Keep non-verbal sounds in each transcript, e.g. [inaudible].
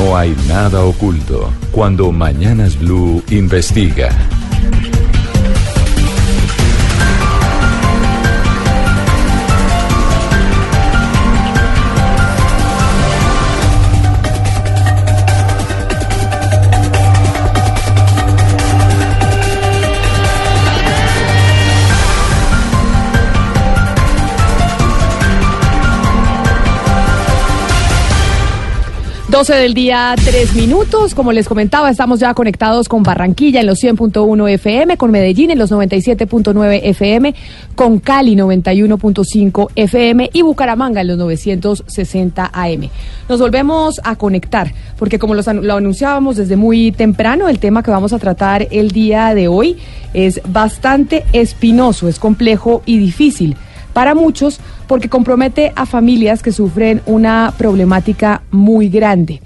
no hay nada oculto. Cuando Mañanas Blue investiga. 12 del día, 3 minutos. Como les comentaba, estamos ya conectados con Barranquilla en los 100.1 FM, con Medellín en los 97.9 FM, con Cali 91.5 FM y Bucaramanga en los 960 AM. Nos volvemos a conectar porque como lo anunciábamos desde muy temprano, el tema que vamos a tratar el día de hoy es bastante espinoso, es complejo y difícil para muchos porque compromete a familias que sufren una problemática muy grande.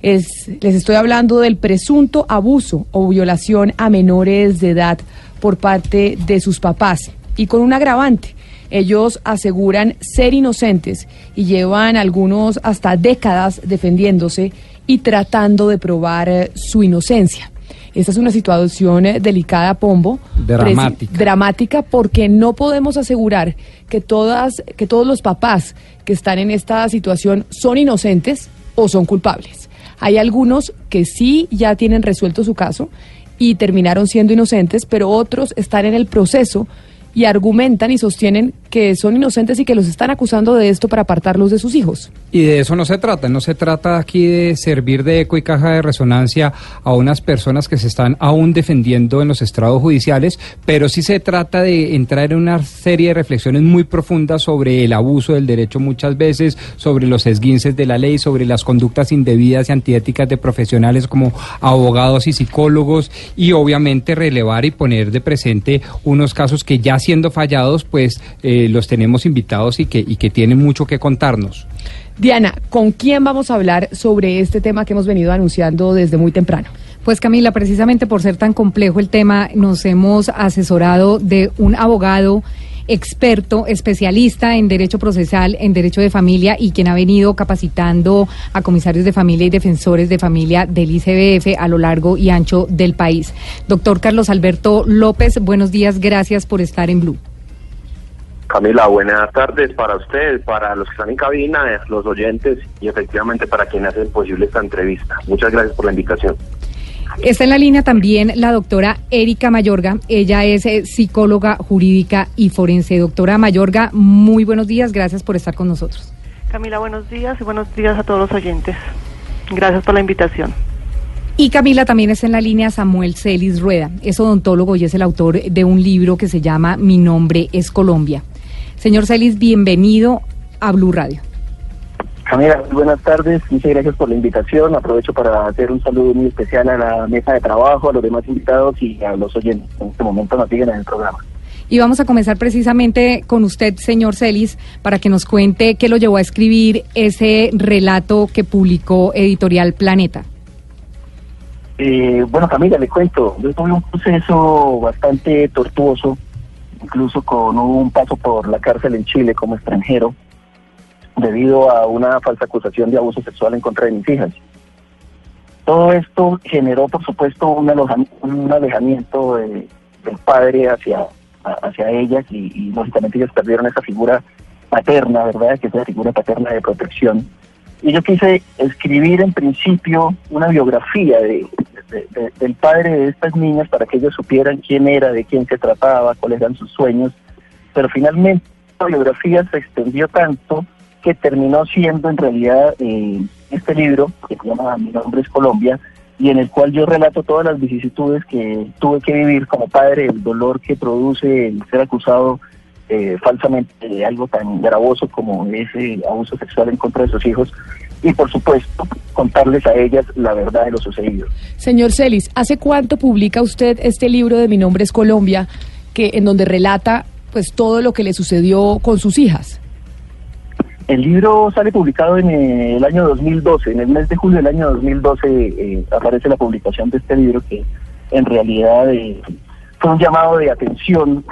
Es, les estoy hablando del presunto abuso o violación a menores de edad por parte de sus papás y con un agravante. Ellos aseguran ser inocentes y llevan algunos hasta décadas defendiéndose y tratando de probar eh, su inocencia. Esta es una situación eh, delicada, Pombo. Dramática. Dramática porque no podemos asegurar que, todas, que todos los papás que están en esta situación son inocentes o son culpables. Hay algunos que sí ya tienen resuelto su caso y terminaron siendo inocentes, pero otros están en el proceso y argumentan y sostienen que son inocentes y que los están acusando de esto para apartarlos de sus hijos. Y de eso no se trata, no se trata aquí de servir de eco y caja de resonancia a unas personas que se están aún defendiendo en los estrados judiciales, pero sí se trata de entrar en una serie de reflexiones muy profundas sobre el abuso del derecho muchas veces, sobre los esguinces de la ley, sobre las conductas indebidas y antiéticas de profesionales como abogados y psicólogos y obviamente relevar y poner de presente unos casos que ya siendo fallados pues eh, los tenemos invitados y que, y que tienen mucho que contarnos. Diana, ¿con quién vamos a hablar sobre este tema que hemos venido anunciando desde muy temprano? Pues Camila, precisamente por ser tan complejo el tema, nos hemos asesorado de un abogado experto, especialista en derecho procesal, en derecho de familia y quien ha venido capacitando a comisarios de familia y defensores de familia del ICBF a lo largo y ancho del país. Doctor Carlos Alberto López, buenos días, gracias por estar en Blue. Camila, buenas tardes para usted, para los que están en cabina, los oyentes y efectivamente para quienes hacen posible esta entrevista. Muchas gracias por la invitación. Está en la línea también la doctora Erika Mayorga. Ella es eh, psicóloga jurídica y forense. Doctora Mayorga, muy buenos días. Gracias por estar con nosotros. Camila, buenos días y buenos días a todos los oyentes. Gracias por la invitación. Y Camila también está en la línea Samuel Celis Rueda. Es odontólogo y es el autor de un libro que se llama Mi nombre es Colombia. Señor Celis, bienvenido a Blue Radio. Camila, buenas tardes, muchas gracias por la invitación. Aprovecho para hacer un saludo muy especial a la mesa de trabajo, a los demás invitados y a los oyentes en este momento nos siguen en el programa. Y vamos a comenzar precisamente con usted, señor Celis, para que nos cuente qué lo llevó a escribir ese relato que publicó Editorial Planeta. Eh, bueno, Camila, le cuento, yo tuve un proceso bastante tortuoso incluso con un paso por la cárcel en Chile como extranjero, debido a una falsa acusación de abuso sexual en contra de mis hijas. Todo esto generó, por supuesto, un, alejamiento del padre hacia, hacia ellas y, lógicamente ellas perdieron esa figura paterna, ¿verdad? Que es la figura paterna de protección. Y yo quise escribir en principio una biografía de, del padre de estas niñas para que ellos supieran quién era, de quién se trataba, cuáles eran sus sueños, pero finalmente la biografía se extendió tanto que terminó siendo en realidad eh, este libro, que se llama Mi nombre es Colombia, y en el cual yo relato todas las vicisitudes que tuve que vivir como padre, el dolor que produce el ser acusado eh, falsamente de algo tan gravoso como ese abuso sexual en contra de sus hijos, y por supuesto contarles a ellas la verdad de lo sucedido. Señor Celis, ¿hace cuánto publica usted este libro de Mi nombre es Colombia, que en donde relata pues todo lo que le sucedió con sus hijas? El libro sale publicado en el año 2012, en el mes de julio del año 2012 eh, aparece la publicación de este libro que en realidad eh, fue un llamado de atención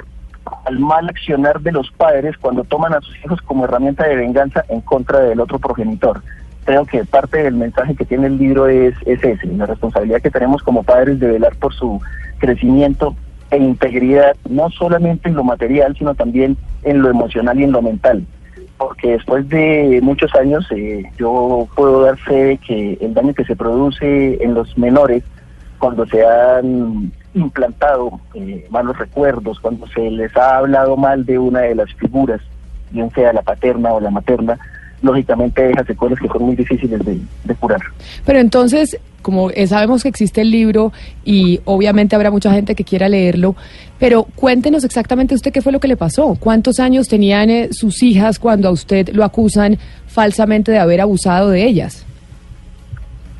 al mal accionar de los padres cuando toman a sus hijos como herramienta de venganza en contra del otro progenitor creo que parte del mensaje que tiene el libro es, es ese, la responsabilidad que tenemos como padres de velar por su crecimiento e integridad, no solamente en lo material, sino también en lo emocional y en lo mental. Porque después de muchos años eh, yo puedo dar fe de que el daño que se produce en los menores cuando se han implantado eh, malos recuerdos, cuando se les ha hablado mal de una de las figuras, bien sea la paterna o la materna, lógicamente deja secuelas que son muy difíciles de, curar. Pero entonces, como sabemos que existe el libro y obviamente habrá mucha gente que quiera leerlo, pero cuéntenos exactamente usted qué fue lo que le pasó. ¿Cuántos años tenían eh, sus hijas cuando a usted lo acusan falsamente de haber abusado de ellas?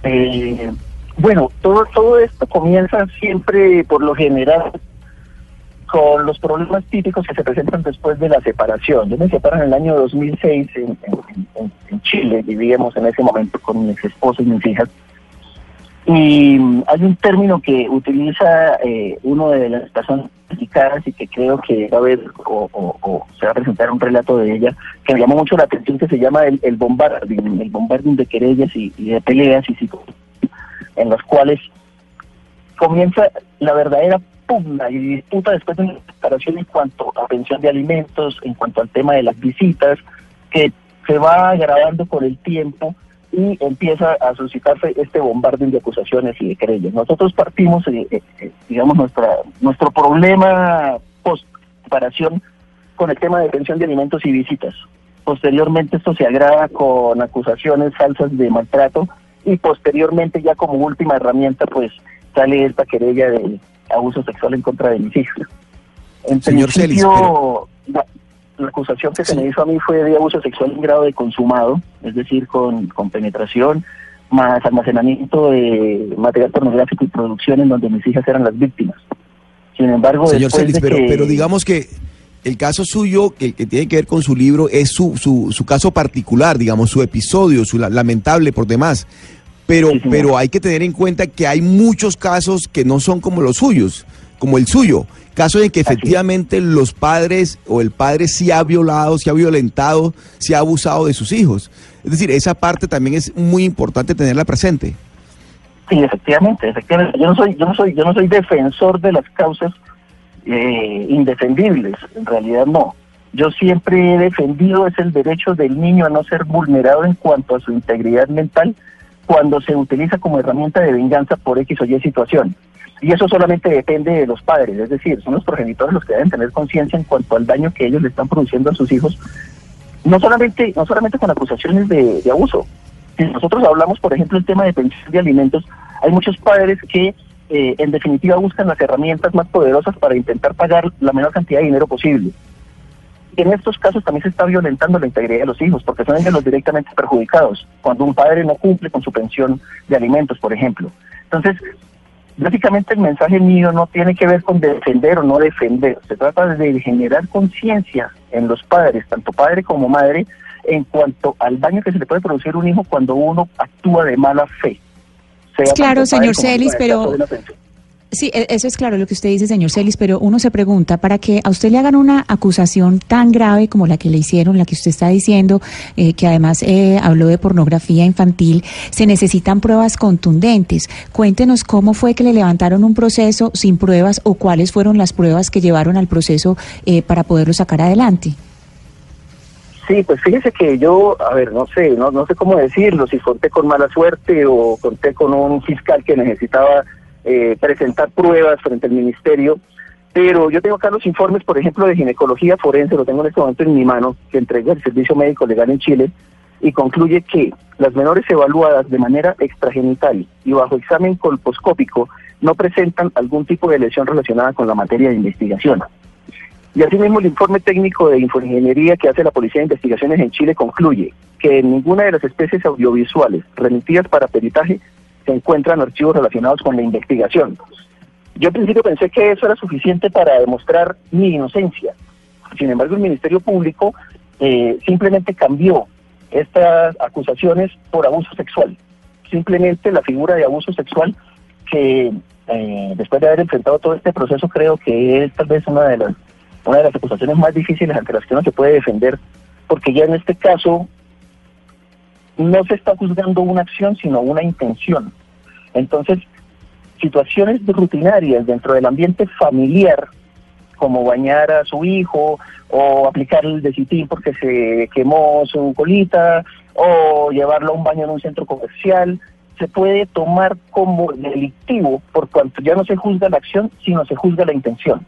Eh, bueno, todo, todo esto comienza siempre, por lo general, con los problemas típicos que se presentan después de la separación. Yo me separo en el año 2006 en, en, Chile, vivíamos en ese momento con mis esposos y mis hijas. Y hay un término que utiliza eh, uno de las personas implicadas y que creo que va a haber o, se va a presentar un relato de ella que me llamó mucho la atención que se llama el, el bombarding, el bombarding de querellas y, de peleas y en las cuales comienza la verdadera pugna y disputa después de una separación en cuanto a pensión de alimentos, en cuanto al tema de las visitas, que se va agravando con el tiempo y empieza a suscitarse este bombardeo de acusaciones y de querellas. Nosotros partimos, eh, eh, eh, digamos, nuestra nuestro problema post separación con el tema de pensión de alimentos y visitas. Posteriormente esto se agrava con acusaciones falsas de maltrato y posteriormente ya como última herramienta pues sale esta querella de abuso sexual en contra de mis hijas. En Señor principio, la, acusación que se me hizo a mí fue de abuso sexual en grado de consumado, es decir, con, con penetración, más almacenamiento de material pornográfico y producción en donde mis hijas eran las víctimas. Sin embargo, Señor Celis, pero, pero digamos que el caso suyo, que, que, tiene que ver con su libro, es su, su, su caso particular, digamos, su episodio, su lamentable por demás. Pero, pero hay que tener en cuenta que hay muchos casos que no son como los suyos, como el suyo. Casos en que efectivamente los padres o el padre sí ha violado, sí ha violentado, sí ha abusado de sus hijos. Es decir, esa parte también es muy importante tenerla presente. Sí, efectivamente, efectivamente. Yo no soy, yo no soy, yo no soy defensor de las causas eh, indefendibles. En realidad no. Yo siempre he defendido es el derecho del niño a no ser vulnerado en cuanto a su integridad mental cuando se utiliza como herramienta de venganza por X o Y situación. Y eso solamente depende de los padres, es decir, son los progenitores los que deben tener conciencia en cuanto al daño que ellos le están produciendo a sus hijos, no solamente, no solamente con acusaciones de, abuso. Si nosotros hablamos, por ejemplo, el tema de pensión de alimentos, hay muchos padres que eh, en definitiva buscan las herramientas más poderosas para intentar pagar la menor cantidad de dinero posible en estos casos también se está violentando la integridad de los hijos, porque son ellos los directamente perjudicados, cuando un padre no cumple con su pensión de alimentos, por ejemplo. Entonces, básicamente el mensaje mío no tiene que ver con defender o no defender, se trata de generar conciencia en los padres, tanto padre como madre, en cuanto al daño que se le puede producir a un hijo cuando uno actúa de mala fe. claro, señor Celis, pero... Sí, e, eso es claro lo que usted dice, señor Celis, pero uno se pregunta, para que a usted le hagan una acusación tan grave como la que le hicieron, la que usted está diciendo, eh, que además eh, habló de pornografía infantil, se necesitan pruebas contundentes. Cuéntenos cómo fue que le levantaron un proceso sin pruebas o cuáles fueron las pruebas que llevaron al proceso eh, para poderlo sacar adelante. Sí, pues fíjese que yo, a ver, no sé, no, no sé cómo decirlo, si conté con mala suerte o conté con un fiscal que necesitaba eh, presentar pruebas frente al ministerio, pero yo tengo acá los informes, por ejemplo, de ginecología forense, lo tengo en este momento en mi mano, que entrega el Servicio Médico Legal en Chile, y concluye que las menores evaluadas de manera extragenital y bajo examen colposcópico no presentan algún tipo de lesión relacionada con la materia de investigación. Y asimismo el informe técnico de infoingeniería que hace la Policía de Investigaciones en Chile concluye que en ninguna de las especies audiovisuales remitidas para peritaje se encuentran archivos relacionados con la investigación. Yo al principio pensé que eso era suficiente para demostrar mi inocencia. Sin embargo, el Ministerio Público eh, simplemente cambió estas acusaciones por abuso sexual. Simplemente la figura de abuso sexual que eh, después de haber enfrentado todo este proceso creo que es tal vez una de las una de las acusaciones más difíciles ante las que uno se puede defender, porque ya en este caso no se está juzgando una acción, sino una intención. Entonces, situaciones rutinarias dentro del ambiente familiar, como bañar a su hijo o aplicar el desitín porque se quemó su colita o llevarlo a un baño en un centro comercial, se puede tomar como delictivo por cuanto ya no se juzga la acción, sino se juzga la intención.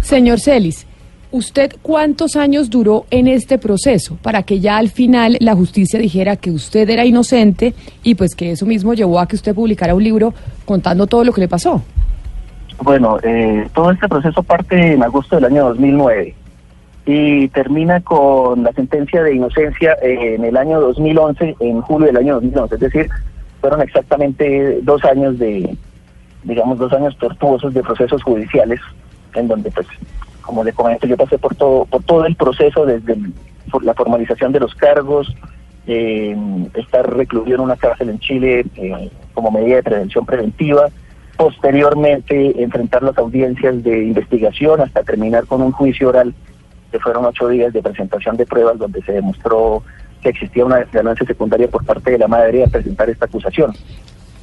Señor Celis, ¿usted cuántos años duró en este proceso para que ya al final la justicia dijera que usted era inocente y pues que eso mismo llevó a que usted publicara un libro contando todo lo que le pasó? Bueno, eh, todo este proceso parte en agosto del año 2009 y termina con la sentencia de inocencia en el año 2011, en julio del año 2011. Es decir, fueron exactamente dos años de, digamos, dos años tortuosos de procesos judiciales, en donde, pues, como le comento, yo pasé por todo, por todo el proceso desde la formalización de los cargos, eh, estar recluido en una cárcel en Chile eh, como medida de prevención preventiva, posteriormente enfrentar las audiencias de investigación hasta terminar con un juicio oral que fueron ocho días de presentación de pruebas donde se demostró que existía una ganancia secundaria por parte de la madre a presentar esta acusación.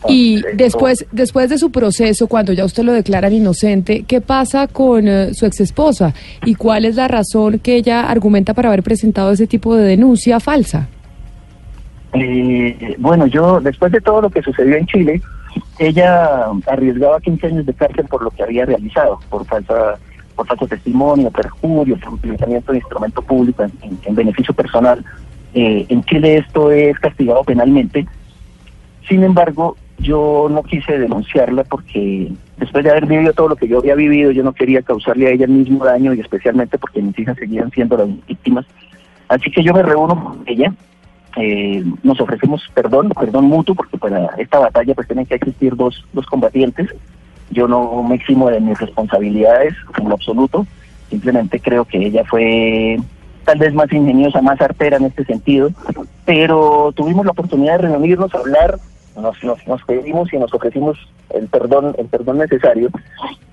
Y después, después de su proceso, cuando ya usted lo declaran inocente, ¿qué pasa con eh, su ex esposa? ¿Y cuál es la razón que ella argumenta para haber presentado ese tipo de denuncia falsa? Eh, bueno, yo, después de todo lo que sucedió en Chile, ella arriesgaba 15 años de cárcel por lo que había realizado, por falsa por falso testimonio, perjurio, por utilizamiento de instrumento público en, beneficio personal. Eh, en Chile esto es castigado penalmente. Sin embargo, yo no quise denunciarla porque después de haber vivido todo lo que yo había vivido, yo no quería causarle a ella el mismo daño y especialmente porque mis hijas seguían siendo las víctimas. Así que yo me reúno con ella, eh, nos ofrecemos perdón, perdón mutuo, porque para esta batalla pues tienen que existir dos, dos combatientes. Yo no me eximo de mis responsabilidades en lo absoluto, simplemente creo que ella fue tal vez más ingeniosa, más artera en este sentido, pero tuvimos la oportunidad de reunirnos, hablar, nos, nos, pedimos y nos ofrecimos el perdón, el perdón necesario.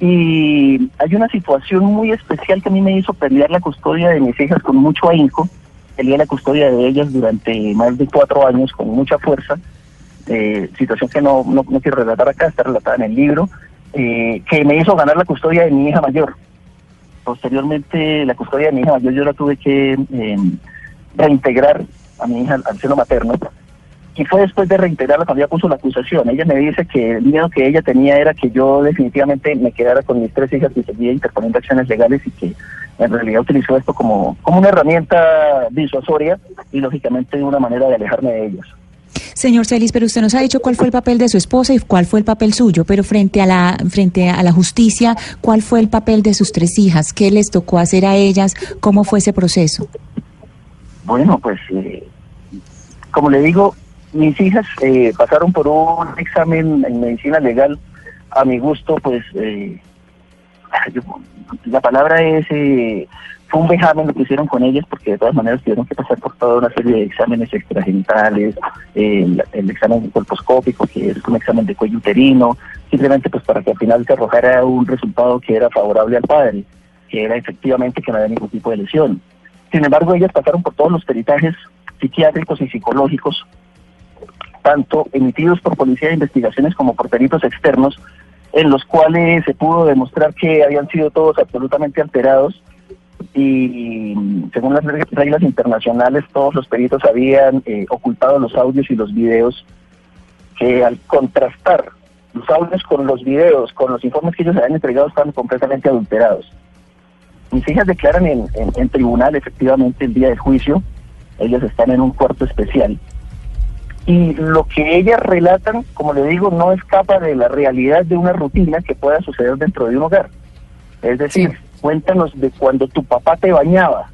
Y hay una situación muy especial que a mí me hizo pelear la custodia de mis hijas con mucho ahínco. Peleé la custodia de ellas durante más de cuatro años con mucha fuerza. Eh, situación que no, no, no quiero relatar acá, está relatada en el libro. Eh, que me hizo ganar la custodia de mi hija mayor. Posteriormente, la custodia de mi hija mayor yo la tuve que em, reintegrar a mi hija al seno materno. Y fue después de reintegrarla cuando ella puso la acusación. Ella me dice que el miedo que ella tenía era que yo definitivamente me quedara con mis tres hijas y seguía interponiendo acciones legales y que en realidad utilizó esto como, como una herramienta disuasoria y lógicamente una manera de alejarme de ellas. Señor Celis, pero usted nos ha dicho cuál fue el papel de su esposa y cuál fue el papel suyo, pero frente a la frente a la justicia, ¿cuál fue el papel de sus tres hijas? ¿Qué les tocó hacer a ellas? ¿Cómo fue ese proceso? Bueno, pues eh, como le digo, mis hijas eh, pasaron por un examen en medicina legal a mi gusto, pues eh, la palabra es eh, fue un vejamen lo que hicieron con ellas porque de todas maneras tuvieron que pasar por toda una serie de exámenes extragenitales, el, examen colposcópico, que es un examen de cuello uterino, simplemente pues para que al final se arrojara un resultado que era favorable al padre, que era efectivamente que no había ningún tipo de lesión. Sin embargo, ellas pasaron por todos los peritajes psiquiátricos y psicológicos, tanto emitidos por Policía de Investigaciones como por peritos externos, en los cuales se pudo demostrar que habían sido todos absolutamente alterados y según las reglas internacionales todos los peritos habían eh, ocultado los audios y los videos que al contrastar los audios con los videos, con los informes que ellos habían entregado, estaban completamente adulterados. Mis hijas declaran en, en tribunal efectivamente el día del juicio, ellas están en un cuarto especial. Y lo que ellas relatan, como le digo, no escapa de la realidad de una rutina que pueda suceder dentro de un hogar. Es decir, cuéntanos de cuando tu papá te bañaba.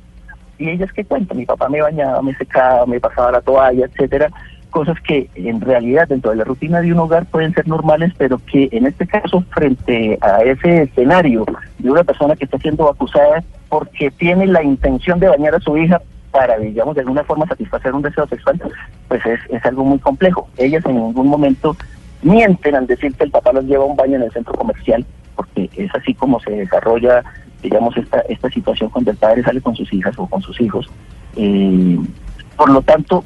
Y ellas que cuentan, mi papá me bañaba, me secaba, me pasaba la toalla, etcétera, cosas que en realidad dentro de la rutina de un hogar pueden ser normales, pero que en este caso frente a ese escenario de una persona que está siendo acusada porque tiene la intención de bañar a su hija para, digamos, de alguna forma satisfacer un deseo sexual, pues es, es algo muy complejo. Ellas en ningún momento mienten al decir que el papá los lleva a un baño en el centro comercial, porque es así como se desarrolla digamos, esta, esta situación cuando el padre sale con sus hijas o con sus hijos. Eh, Por lo tanto,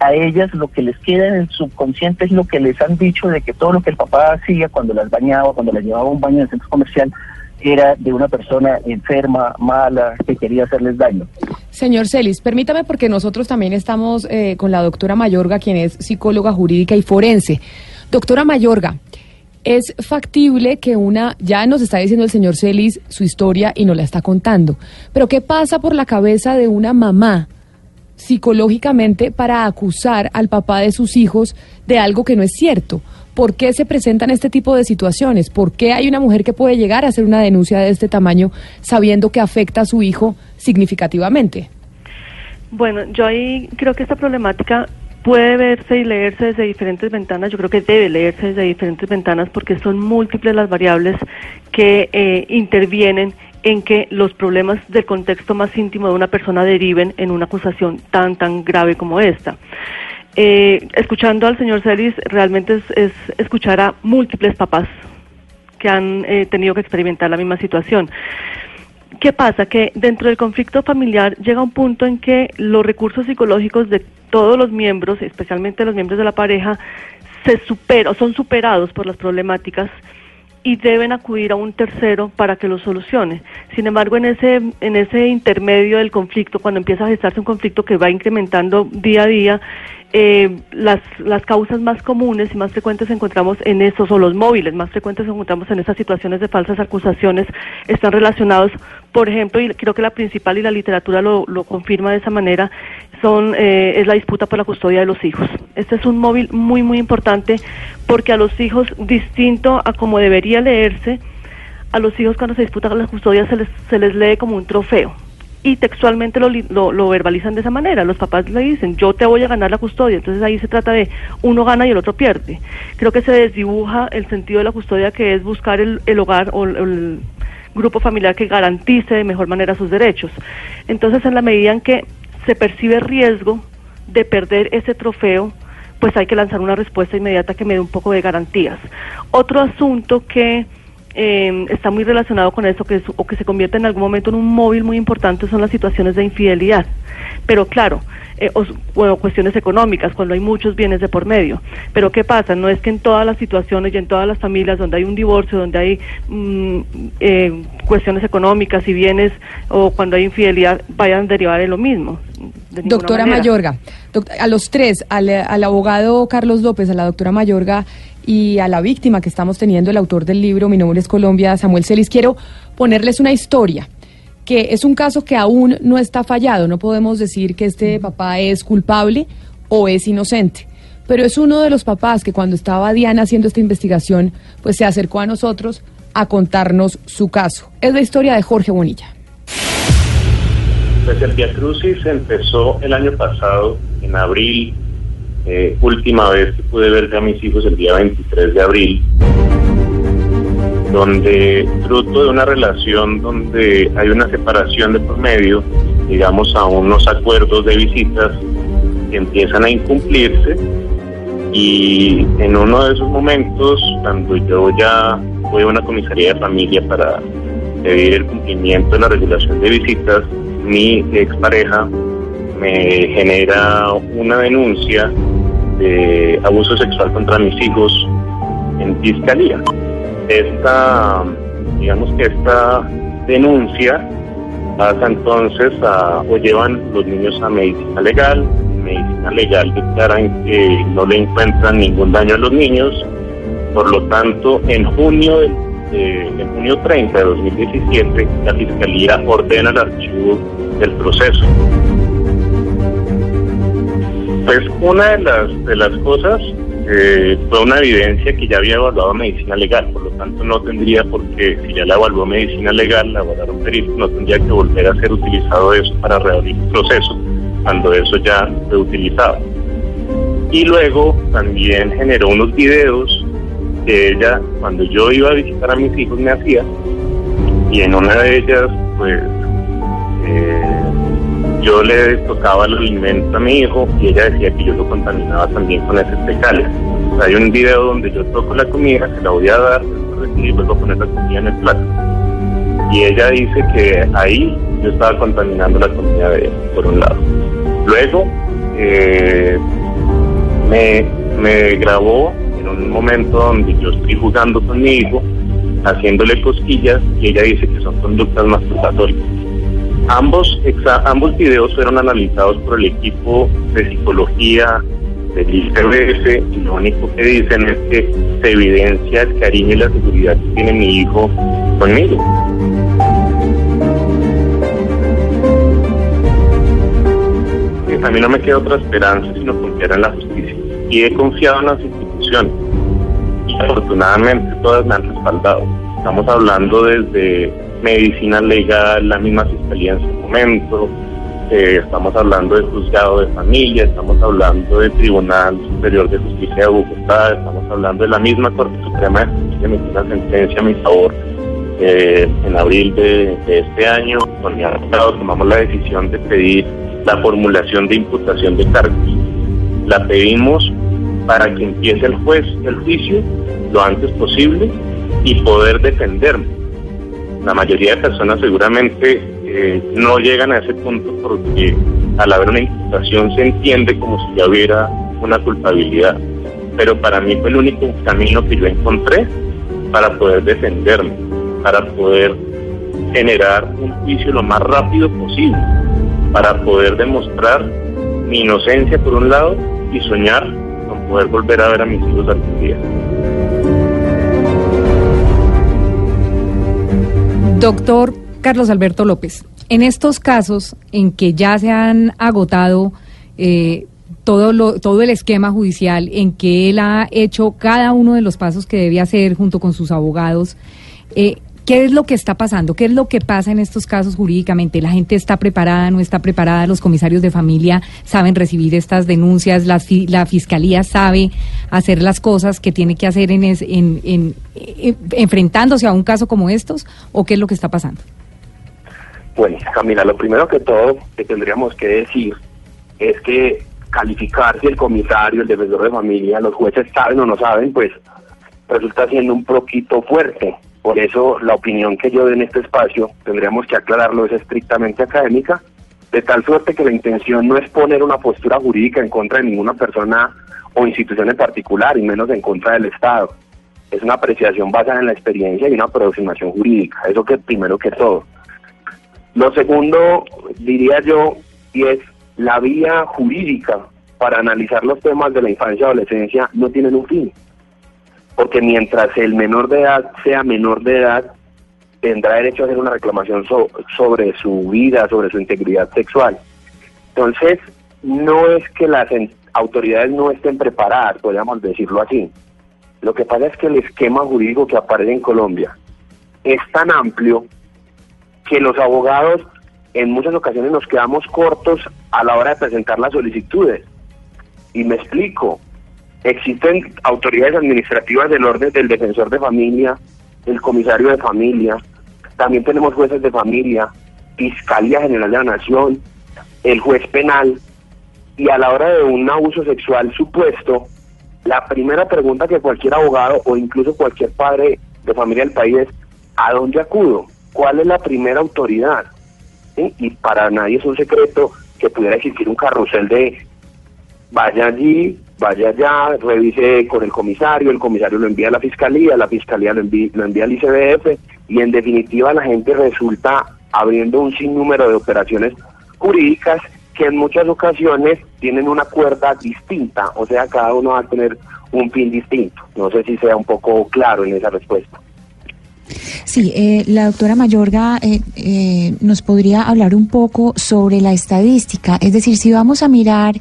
a ellas lo que les queda en el subconsciente es lo que les han dicho de que todo lo que el papá hacía cuando las bañaba, cuando las llevaba a un baño en el centro comercial, era de una persona enferma, mala, que quería hacerles daño. Señor Celis, permítame porque nosotros también estamos eh, con la doctora Mayorga, quien es psicóloga jurídica y forense. Doctora Mayorga, es factible que una, ya nos está diciendo el señor Celis su historia y nos la está contando, pero ¿qué pasa por la cabeza de una mamá psicológicamente para acusar al papá de sus hijos de algo que no es cierto? ¿Por qué se presentan este tipo de situaciones? ¿Por qué hay una mujer que puede llegar a hacer una denuncia de este tamaño sabiendo que afecta a su hijo significativamente? Bueno, yo ahí creo que esta problemática puede verse y leerse desde diferentes ventanas. Yo creo que debe leerse desde diferentes ventanas porque son múltiples las variables que eh, intervienen en que los problemas del contexto más íntimo de una persona deriven en una acusación tan, tan grave como esta. Eh, escuchando al señor Celis, realmente es, escuchar a múltiples papás que han eh, tenido que experimentar la misma situación. ¿Qué pasa? Que dentro del conflicto familiar llega un punto en que los recursos psicológicos de todos los miembros, especialmente los miembros de la pareja, se superan, son superados por las problemáticas y deben acudir a un tercero para que lo solucione. Sin embargo, en ese, en ese intermedio del conflicto, cuando empieza a gestarse un conflicto que va incrementando día a día, eh, las, las causas más comunes y más frecuentes encontramos en esos, o los móviles más frecuentes encontramos en esas situaciones de falsas acusaciones, están relacionados, por ejemplo, y creo que la principal y la literatura lo, lo confirma de esa manera, son, eh, es la disputa por la custodia de los hijos. Este es un móvil muy, muy importante porque a los hijos, distinto a como debería leerse, a los hijos cuando se disputa la custodia se les, se les lee como un trofeo y textualmente lo, lo, verbalizan de esa manera. Los papás le dicen, yo te voy a ganar la custodia. Entonces ahí se trata de uno gana y el otro pierde. Creo que se desdibuja el sentido de la custodia que es buscar el, el hogar o el, grupo familiar que garantice de mejor manera sus derechos. Entonces en la medida en que se percibe riesgo de perder ese trofeo, pues hay que lanzar una respuesta inmediata que me dé un poco de garantías. Otro asunto que eh, está muy relacionado con eso, que o que se convierte en algún momento en un móvil muy importante son las situaciones de infidelidad. Pero claro, eh, o, cuestiones económicas, cuando hay muchos bienes de por medio. Pero ¿qué pasa? No es que en todas las situaciones y en todas las familias donde hay un divorcio, donde hay mm, eh, cuestiones económicas y bienes, o cuando hay infidelidad, vayan a derivar en lo mismo. Doctora Mayorga, a los tres, al, al abogado Carlos López, a la doctora Mayorga y a la víctima que estamos teniendo, el autor del libro Mi nombre es Colombia, Samuel Celis, quiero ponerles una historia que es un caso que aún no está fallado. No podemos decir que este papá es culpable o es inocente. Pero es uno de los papás que cuando estaba Diana haciendo esta investigación, pues se acercó a nosotros a contarnos su caso. Es la historia de Jorge Bonilla. Pues el Via Crucis empezó el año pasado, en abril, eh, última vez que pude ver a mis hijos el día 23 de abril, donde fruto de una relación donde hay una separación de por medio, digamos a unos acuerdos de visitas que empiezan a incumplirse y en uno de esos momentos, cuando yo ya fui a una comisaría de familia para pedir el cumplimiento de la regulación de visitas, mi expareja me genera una denuncia de abuso sexual contra mis hijos en fiscalía. Esta, digamos que esta denuncia pasa entonces a, o llevan los niños a medicina legal, medicina legal declaran que no le encuentran ningún daño a los niños, por lo tanto en junio en junio 30 de 2017 la fiscalía ordena el archivo del proceso. Pues una de las, de las cosas eh, fue una evidencia que ya había evaluado medicina legal, por lo tanto no tendría por qué, si ya la evaluó medicina legal, la evaluaron perito, no tendría que volver a ser utilizado eso para reabrir el proceso, cuando eso ya fue utilizado. Y luego también generó unos videos que ella, cuando yo iba a visitar a mis hijos, me hacía, y en una de ellas, pues, eh, yo le tocaba el alimento a mi hijo y ella decía que yo lo contaminaba también con ese fecales. hay un video donde yo toco la comida, se la voy a dar, y luego poner la comida en el plato. Y ella dice que ahí yo estaba contaminando la comida de ella, por un lado. Luego, eh, me, me grabó en un momento donde yo estoy jugando con mi hijo, haciéndole cosquillas y ella dice que son conductas masturbatorias. Ambos, ambos videos fueron analizados por el equipo de psicología del ICBF y lo único que dicen es que se evidencia el cariño y la seguridad que tiene mi hijo conmigo. A mí no me queda otra esperanza sino confiar en la justicia y he confiado en las instituciones y afortunadamente todas me han respaldado. Estamos hablando desde medicina legal, la misma fiscalía en su momento, eh, estamos hablando del juzgado de familia, estamos hablando del Tribunal Superior de Justicia de Bogotá, estamos hablando de la misma Corte Suprema de Justicia emitió una sentencia a mi favor eh, en abril de, este año. Con mi abogado tomamos la decisión de pedir la formulación de imputación de cargos. La pedimos para que empiece el juez el juicio lo antes posible y poder defenderme. La mayoría de personas seguramente eh, no llegan a ese punto porque al haber una imputación se entiende como si ya hubiera una culpabilidad. Pero para mí fue el único camino que yo encontré para poder defenderme, para poder generar un juicio lo más rápido posible, para poder demostrar mi inocencia por un lado y soñar con poder volver a ver a mis hijos algún día. Doctor Carlos Alberto López, en estos casos en que ya se han agotado eh, todo, lo, todo el esquema judicial, en que él ha hecho cada uno de los pasos que debía hacer junto con sus abogados, eh, ¿Qué es lo que está pasando? ¿Qué es lo que pasa en estos casos jurídicamente? ¿La gente está preparada, no está preparada? ¿Los comisarios de familia saben recibir estas denuncias? ¿La, fiscalía sabe hacer las cosas que tiene que hacer en, en, enfrentándose a un caso como estos? ¿O qué es lo que está pasando? Bueno, Camila, lo primero que todo que tendríamos que decir es que calificar si el comisario, el defensor de familia, los jueces saben o no saben, pues resulta siendo un poquito fuerte por eso la opinión que yo doy en este espacio, tendríamos que aclararlo, es estrictamente académica, de tal suerte que la intención no es poner una postura jurídica en contra de ninguna persona o institución en particular, y menos en contra del Estado. Es una apreciación basada en la experiencia y una aproximación jurídica, eso que primero que todo. Lo segundo, diría yo, y es la vía jurídica para analizar los temas de la infancia y adolescencia no tienen un fin porque mientras el menor de edad sea menor de edad, tendrá derecho a hacer una reclamación sobre su vida, sobre su integridad sexual. Entonces, no es que las autoridades no estén preparadas, podríamos decirlo así. Lo que pasa es que el esquema jurídico que aparece en Colombia es tan amplio que los abogados en muchas ocasiones nos quedamos cortos a la hora de presentar las solicitudes. Y me explico, Existen autoridades administrativas del orden del defensor de familia, el comisario de familia, también tenemos jueces de familia, Fiscalía General de la Nación, el juez penal, y a la hora de un abuso sexual supuesto, la primera pregunta que cualquier abogado o incluso cualquier padre de familia del país es, ¿a dónde acudo? ¿Cuál es la primera autoridad? Y para nadie es un secreto que pudiera existir un carrusel de vaya allí, vaya allá, revise con el comisario, el comisario lo envía a la fiscalía, la fiscalía lo envía, lo envía al ICBF y en definitiva la gente resulta abriendo un sinnúmero de operaciones jurídicas que en muchas ocasiones tienen una cuerda distinta, o sea, cada uno va a tener un fin distinto. No sé si sea un poco claro en esa respuesta. Sí, eh, la doctora Mayorga eh, eh, nos podría hablar un poco sobre la estadística, es decir, si vamos a mirar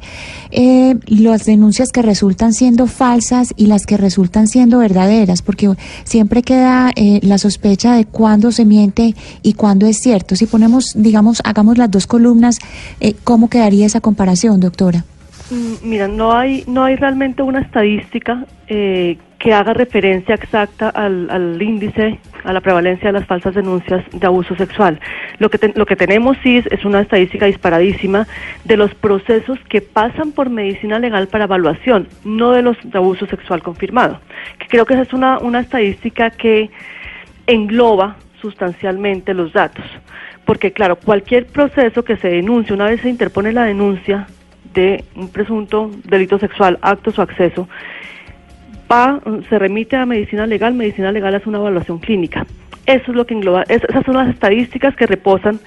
las denuncias que resultan siendo falsas y las que resultan siendo verdaderas, porque siempre queda la sospecha de cuándo se miente y cuándo es cierto. Si ponemos, digamos, hagamos las dos columnas, ¿cómo quedaría esa comparación, doctora? Mm, mira, no hay, no hay realmente una estadística eh, que haga referencia exacta al, índice, a la prevalencia de las falsas denuncias de abuso sexual. Lo que, lo que tenemos sí es, una estadística disparadísima de los procesos que pasan por medicina legal para evaluación, no de los de abuso sexual confirmado. creo que esa es una, una estadística que engloba sustancialmente los datos. Porque claro, cualquier proceso que se denuncie, una vez se interpone la denuncia, de un presunto delito sexual, actos o acceso, va, se remite a medicina legal, medicina legal es una evaluación clínica. Eso es lo que engloba, esas son las estadísticas que reposan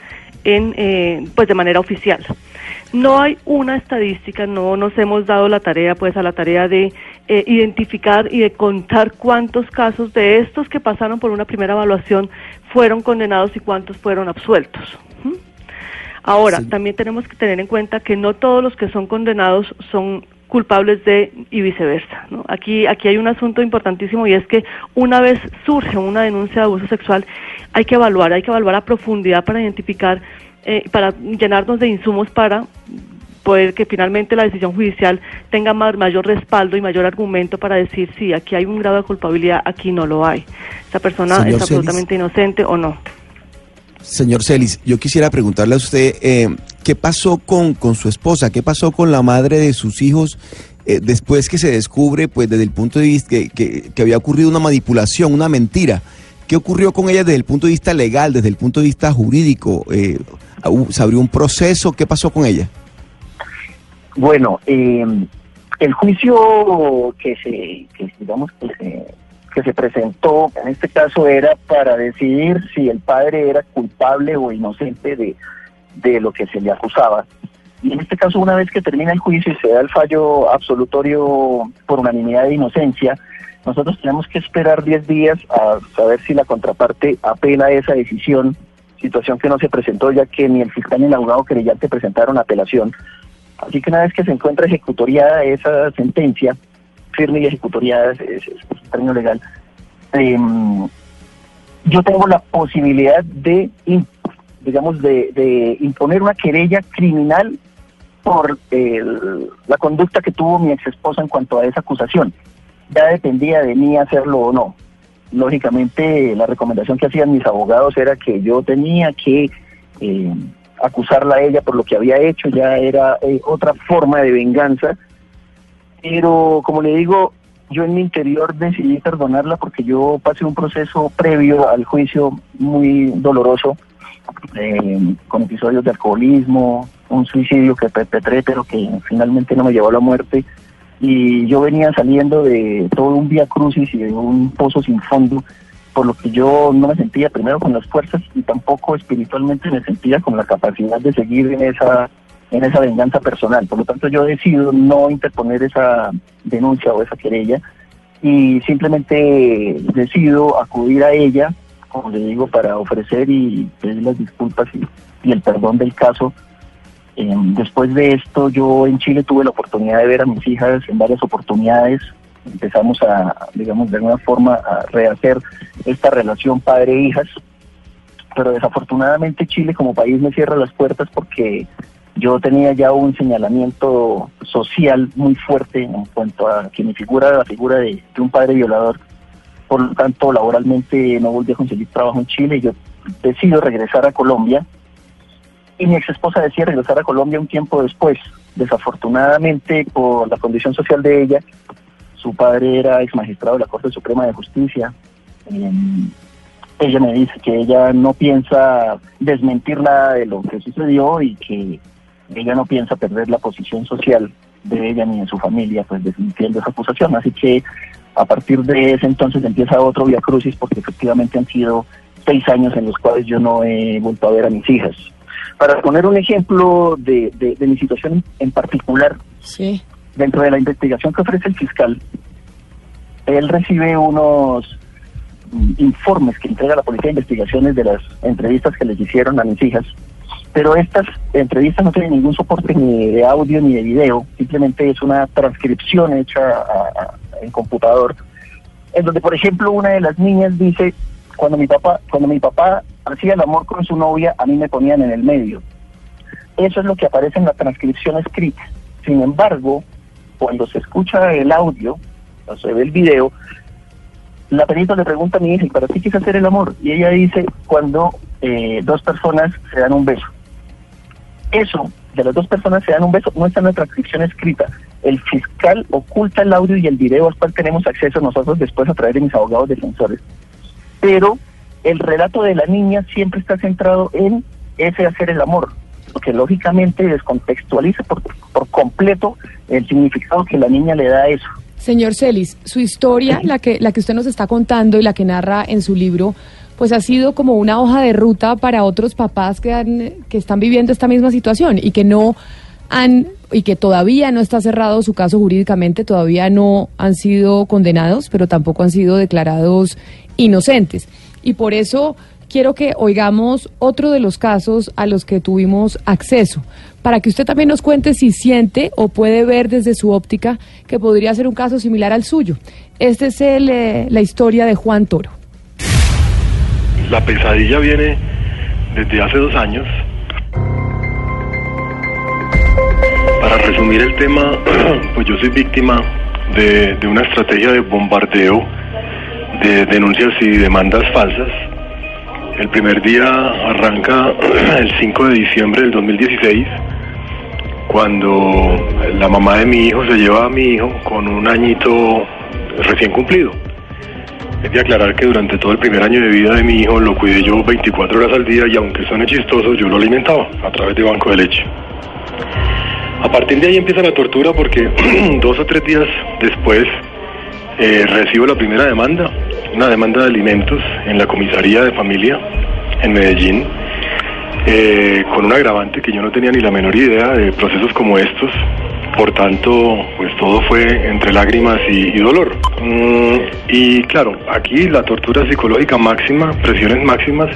en, eh, pues de manera oficial. No hay una estadística, no nos hemos dado la tarea, pues a la tarea de eh, identificar y de contar cuántos casos de estos que pasaron por una primera evaluación fueron condenados y cuántos fueron absueltos. Ahora, también tenemos que tener en cuenta que no todos los que son condenados son culpables de y viceversa. Aquí, aquí hay un asunto importantísimo y es que una vez surge una denuncia de abuso sexual, hay que evaluar, hay que evaluar a profundidad para identificar, eh, para llenarnos de insumos para poder que finalmente la decisión judicial tenga mayor respaldo y mayor argumento para decir si aquí hay un grado de culpabilidad, aquí no lo hay. Esa persona es absolutamente inocente o no. Señor Celis, yo quisiera preguntarle a usted eh, qué pasó con, con su esposa, qué pasó con la madre de sus hijos eh, después que se descubre, pues desde el punto de vista que, había ocurrido una manipulación, una mentira. ¿Qué ocurrió con ella desde el punto de vista legal, desde el punto de vista jurídico? Eh, ¿Se abrió un proceso? ¿Qué pasó con ella? Bueno, el juicio que se, que digamos que se que se presentó, en este caso era para decidir si el padre era culpable o inocente de, de lo que se le acusaba. Y en este caso, una vez que termina el juicio y se da el fallo absolutorio por unanimidad de inocencia, nosotros tenemos que esperar 10 días a saber si la contraparte apela esa decisión, situación que no se presentó ya que ni el fiscal ni el abogado querellante presentaron apelación. Así que una vez que se encuentra ejecutoriada esa sentencia, firme y ejecutoriada, es, es, término legal, em, yo tengo la posibilidad de, digamos, de, imponer una querella criminal por la conducta que tuvo mi ex esposa en cuanto a esa acusación. Ya dependía de mí hacerlo o no. Lógicamente, la recomendación que hacían mis abogados era que yo tenía que eh, acusarla a ella por lo que había hecho, ya era eh, otra forma de venganza pero como le digo, yo en mi interior decidí perdonarla porque yo pasé un proceso previo al juicio muy doloroso, eh, con episodios de alcoholismo, un suicidio que perpetré, pero que finalmente no me llevó a la muerte. Y yo venía saliendo de todo un vía crucis y de un pozo sin fondo, por lo que yo no me sentía primero con las fuerzas y tampoco espiritualmente me sentía con la capacidad de seguir en esa en esa venganza personal. Por lo tanto, yo decido no interponer esa denuncia o esa querella y simplemente decido acudir a ella, como le digo, para ofrecer y pedir las disculpas y, el perdón del caso. Em, después de esto, yo en Chile tuve la oportunidad de ver a mis hijas en varias oportunidades. Empezamos a, digamos, de alguna forma a rehacer esta relación padre-hijas. Pero desafortunadamente Chile como país me cierra las puertas porque yo tenía ya un señalamiento social muy fuerte en cuanto a que mi figura era la figura de, un padre violador. Por lo tanto, laboralmente no volví a conseguir trabajo en Chile yo decido regresar a Colombia. Y mi ex esposa decía regresar a Colombia un tiempo después. Desafortunadamente, por la condición social de ella, su padre era ex magistrado de la Corte Suprema de Justicia. Em, ella me dice que ella no piensa desmentir nada de lo que sucedió y que ella no piensa perder la posición social de ella ni de su familia, pues desmintiendo esa acusación. Así que a partir de ese entonces empieza otro via crucis porque efectivamente han sido seis años en los cuales yo no he vuelto a ver a mis hijas. Para poner un ejemplo de, de, mi situación en particular, sí. dentro de la investigación que ofrece el fiscal, él recibe unos informes que entrega la Policía de Investigaciones de las entrevistas que les hicieron a mis hijas pero estas entrevistas no tienen ningún soporte ni de audio ni de video, simplemente es una transcripción hecha en computador, en donde por ejemplo una de las niñas dice, cuando mi papá, cuando mi papá hacía el amor con su novia, a mí me ponían en el medio. Eso es lo que aparece en la transcripción escrita. Sin embargo, cuando se escucha el audio, o se ve el video, la perita le pregunta a mi hija, ¿y para ti qué hacer el amor? Y ella dice, cuando eh, dos personas se dan un beso eso, de las dos personas se dan un beso, no está en la transcripción escrita. El fiscal oculta el audio y el video al cual tenemos acceso nosotros después a través de mis abogados defensores. Pero el relato de la niña siempre está centrado en ese hacer el amor. porque lógicamente descontextualiza por, por completo el significado que la niña le da a eso. Señor Celis, su historia, la que, la que usted nos está contando y la que narra en su libro, pues ha sido como una hoja de ruta para otros papás que, han, que están viviendo esta misma situación y que no han y que todavía no está cerrado su caso jurídicamente, todavía no han sido condenados, pero tampoco han sido declarados inocentes. Y por eso quiero que oigamos otro de los casos a los que tuvimos acceso, para que usted también nos cuente si siente o puede ver desde su óptica que podría ser un caso similar al suyo. Esta es el, eh, la historia de Juan Toro. La pesadilla viene desde hace dos años. Para resumir el tema, [clears throat] pues yo soy víctima de, una estrategia de bombardeo de denuncias y demandas falsas el primer día arranca [clears throat] el 5 de diciembre del 2016, cuando la mamá de mi hijo se lleva a mi hijo con un añito recién cumplido. Es de aclarar que durante todo el primer año de vida de mi hijo lo cuidé yo 24 horas al día y aunque suene chistoso, yo lo alimentaba a través de banco de leche. A partir de ahí empieza la tortura porque [clears throat] dos o tres días después eh, recibo la primera demanda una demanda de alimentos en la comisaría de familia en Medellín, eh, con un agravante que yo no tenía ni la menor idea de procesos como estos. Por tanto, pues todo fue entre lágrimas y, dolor. Mm, y claro, aquí la tortura psicológica máxima, presiones máximas,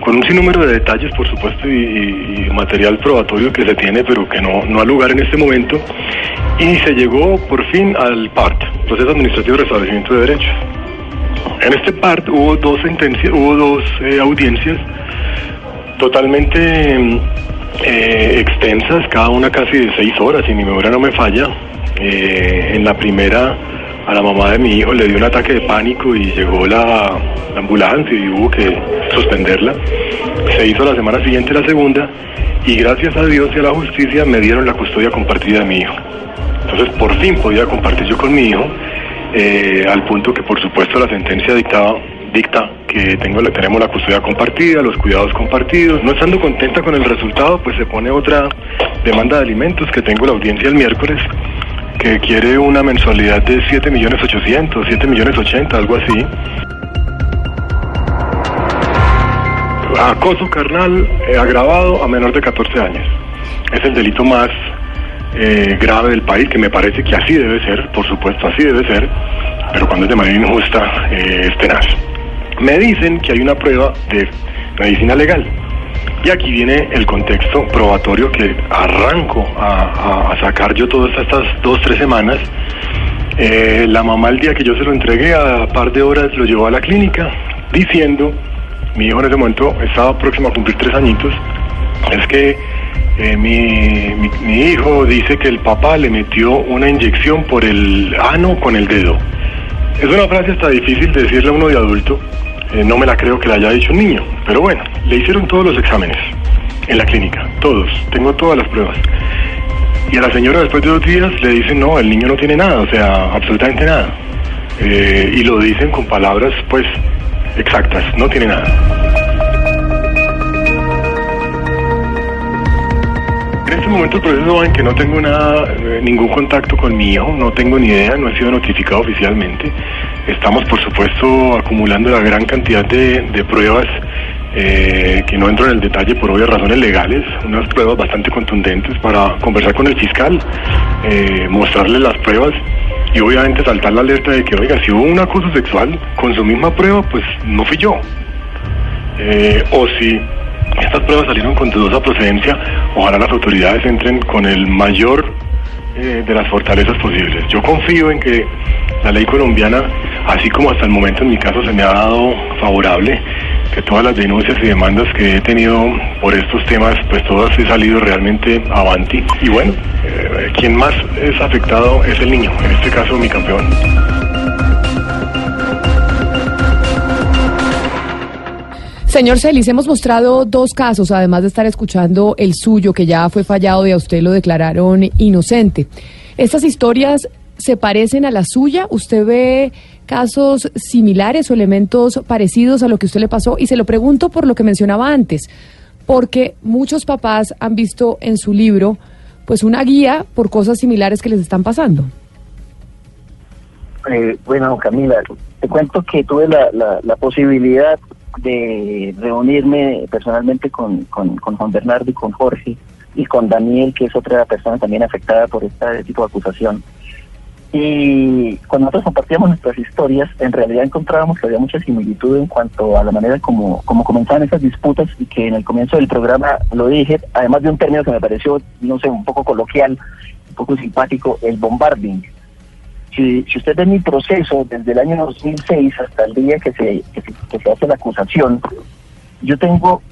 con un sinnúmero de detalles, por supuesto, y, material probatorio que se tiene, pero que no, no ha lugar en este momento. Y se llegó por fin al PART, Proceso Administrativo de Restablecimiento de Derechos. En este part hubo dos, hubo dos eh, audiencias totalmente eh, extensas, cada una casi de seis horas, si mi memoria no me falla. Eh, en la primera, a la mamá de mi hijo le dio un ataque de pánico y llegó la, la ambulancia y hubo que suspenderla. Se hizo la semana siguiente la segunda y gracias a Dios y a la justicia me dieron la custodia compartida de mi hijo. Entonces por fin podía compartir yo con mi hijo eh, al punto que por supuesto la sentencia dictaba dicta que tengo, tenemos la custodia compartida, los cuidados compartidos. No estando contenta con el resultado, pues se pone otra demanda de alimentos que tengo la audiencia el miércoles, que quiere una mensualidad de 7 millones 800, 7 millones 80, algo así. Acoso carnal eh, agravado a menor de 14 años. Es el delito más eh, grave del país, que me parece que así debe ser, por supuesto, así debe ser, pero cuando es de manera injusta eh, es tenaz. Me dicen que hay una prueba de medicina legal. Y aquí viene el contexto probatorio que arranco a, sacar yo todas estas dos, tres semanas. Eh, la mamá el día que yo se lo entregué, a par de horas lo llevó a la clínica, diciendo, mi hijo en ese momento estaba próximo a cumplir tres añitos, es que eh, mi, mi, hijo dice que el papá le metió una inyección por el ano con el dedo. Es una frase hasta difícil de decirle a uno de adulto. Eh, no me la creo que la haya dicho un niño. Pero bueno, le hicieron todos los exámenes en la clínica. Todos. Tengo todas las pruebas. Y a la señora después de dos días le dicen, no, el niño no tiene nada, o sea, absolutamente nada. Eh, y lo dicen con palabras, pues, exactas, no tiene nada. Este momento el proceso va en que no tengo nada, eh, ningún contacto con mi hijo, no tengo ni idea, no he sido notificado oficialmente. Estamos, por supuesto, acumulando la gran cantidad de, pruebas eh, que no entro en el detalle por obvias razones legales, unas pruebas bastante contundentes para conversar con el fiscal, eh, mostrarle las pruebas y obviamente saltar la alerta de que, oiga, si hubo un acoso sexual con su misma prueba, pues no fui yo. o si estas pruebas salieron con dudosa procedencia. Ojalá las autoridades entren con el mayor eh, de las fortalezas posibles. Yo confío en que la ley colombiana, así como hasta el momento en mi caso se me ha dado favorable, que todas las denuncias y demandas que he tenido por estos temas, pues todas he salido realmente avanti. Y bueno, eh, quien más es afectado es el niño, en este caso mi campeón. Señor Celis, hemos mostrado dos casos, además de estar escuchando el suyo, que ya fue fallado y a usted lo declararon inocente. ¿Estas historias se parecen a la suya? ¿Usted ve casos similares o elementos parecidos a lo que usted le pasó? Y se lo pregunto por lo que mencionaba antes, porque muchos papás han visto en su libro pues una guía por cosas similares que les están pasando. Eh, bueno, Camila, te cuento que tuve la, la, posibilidad de reunirme personalmente con, con, con, Juan Bernardo y con Jorge y con Daniel, que es otra persona también afectada por este tipo de acusación. Y cuando nosotros compartíamos nuestras historias, en realidad encontrábamos que había mucha similitud en cuanto a la manera como, como comenzaban esas disputas y que en el comienzo del programa lo dije, además de un término que me pareció, no sé, un poco coloquial, un poco simpático, el bombarding. Si, usted ve mi proceso desde el año 2006 hasta el día que se, que se hace la acusación, yo tengo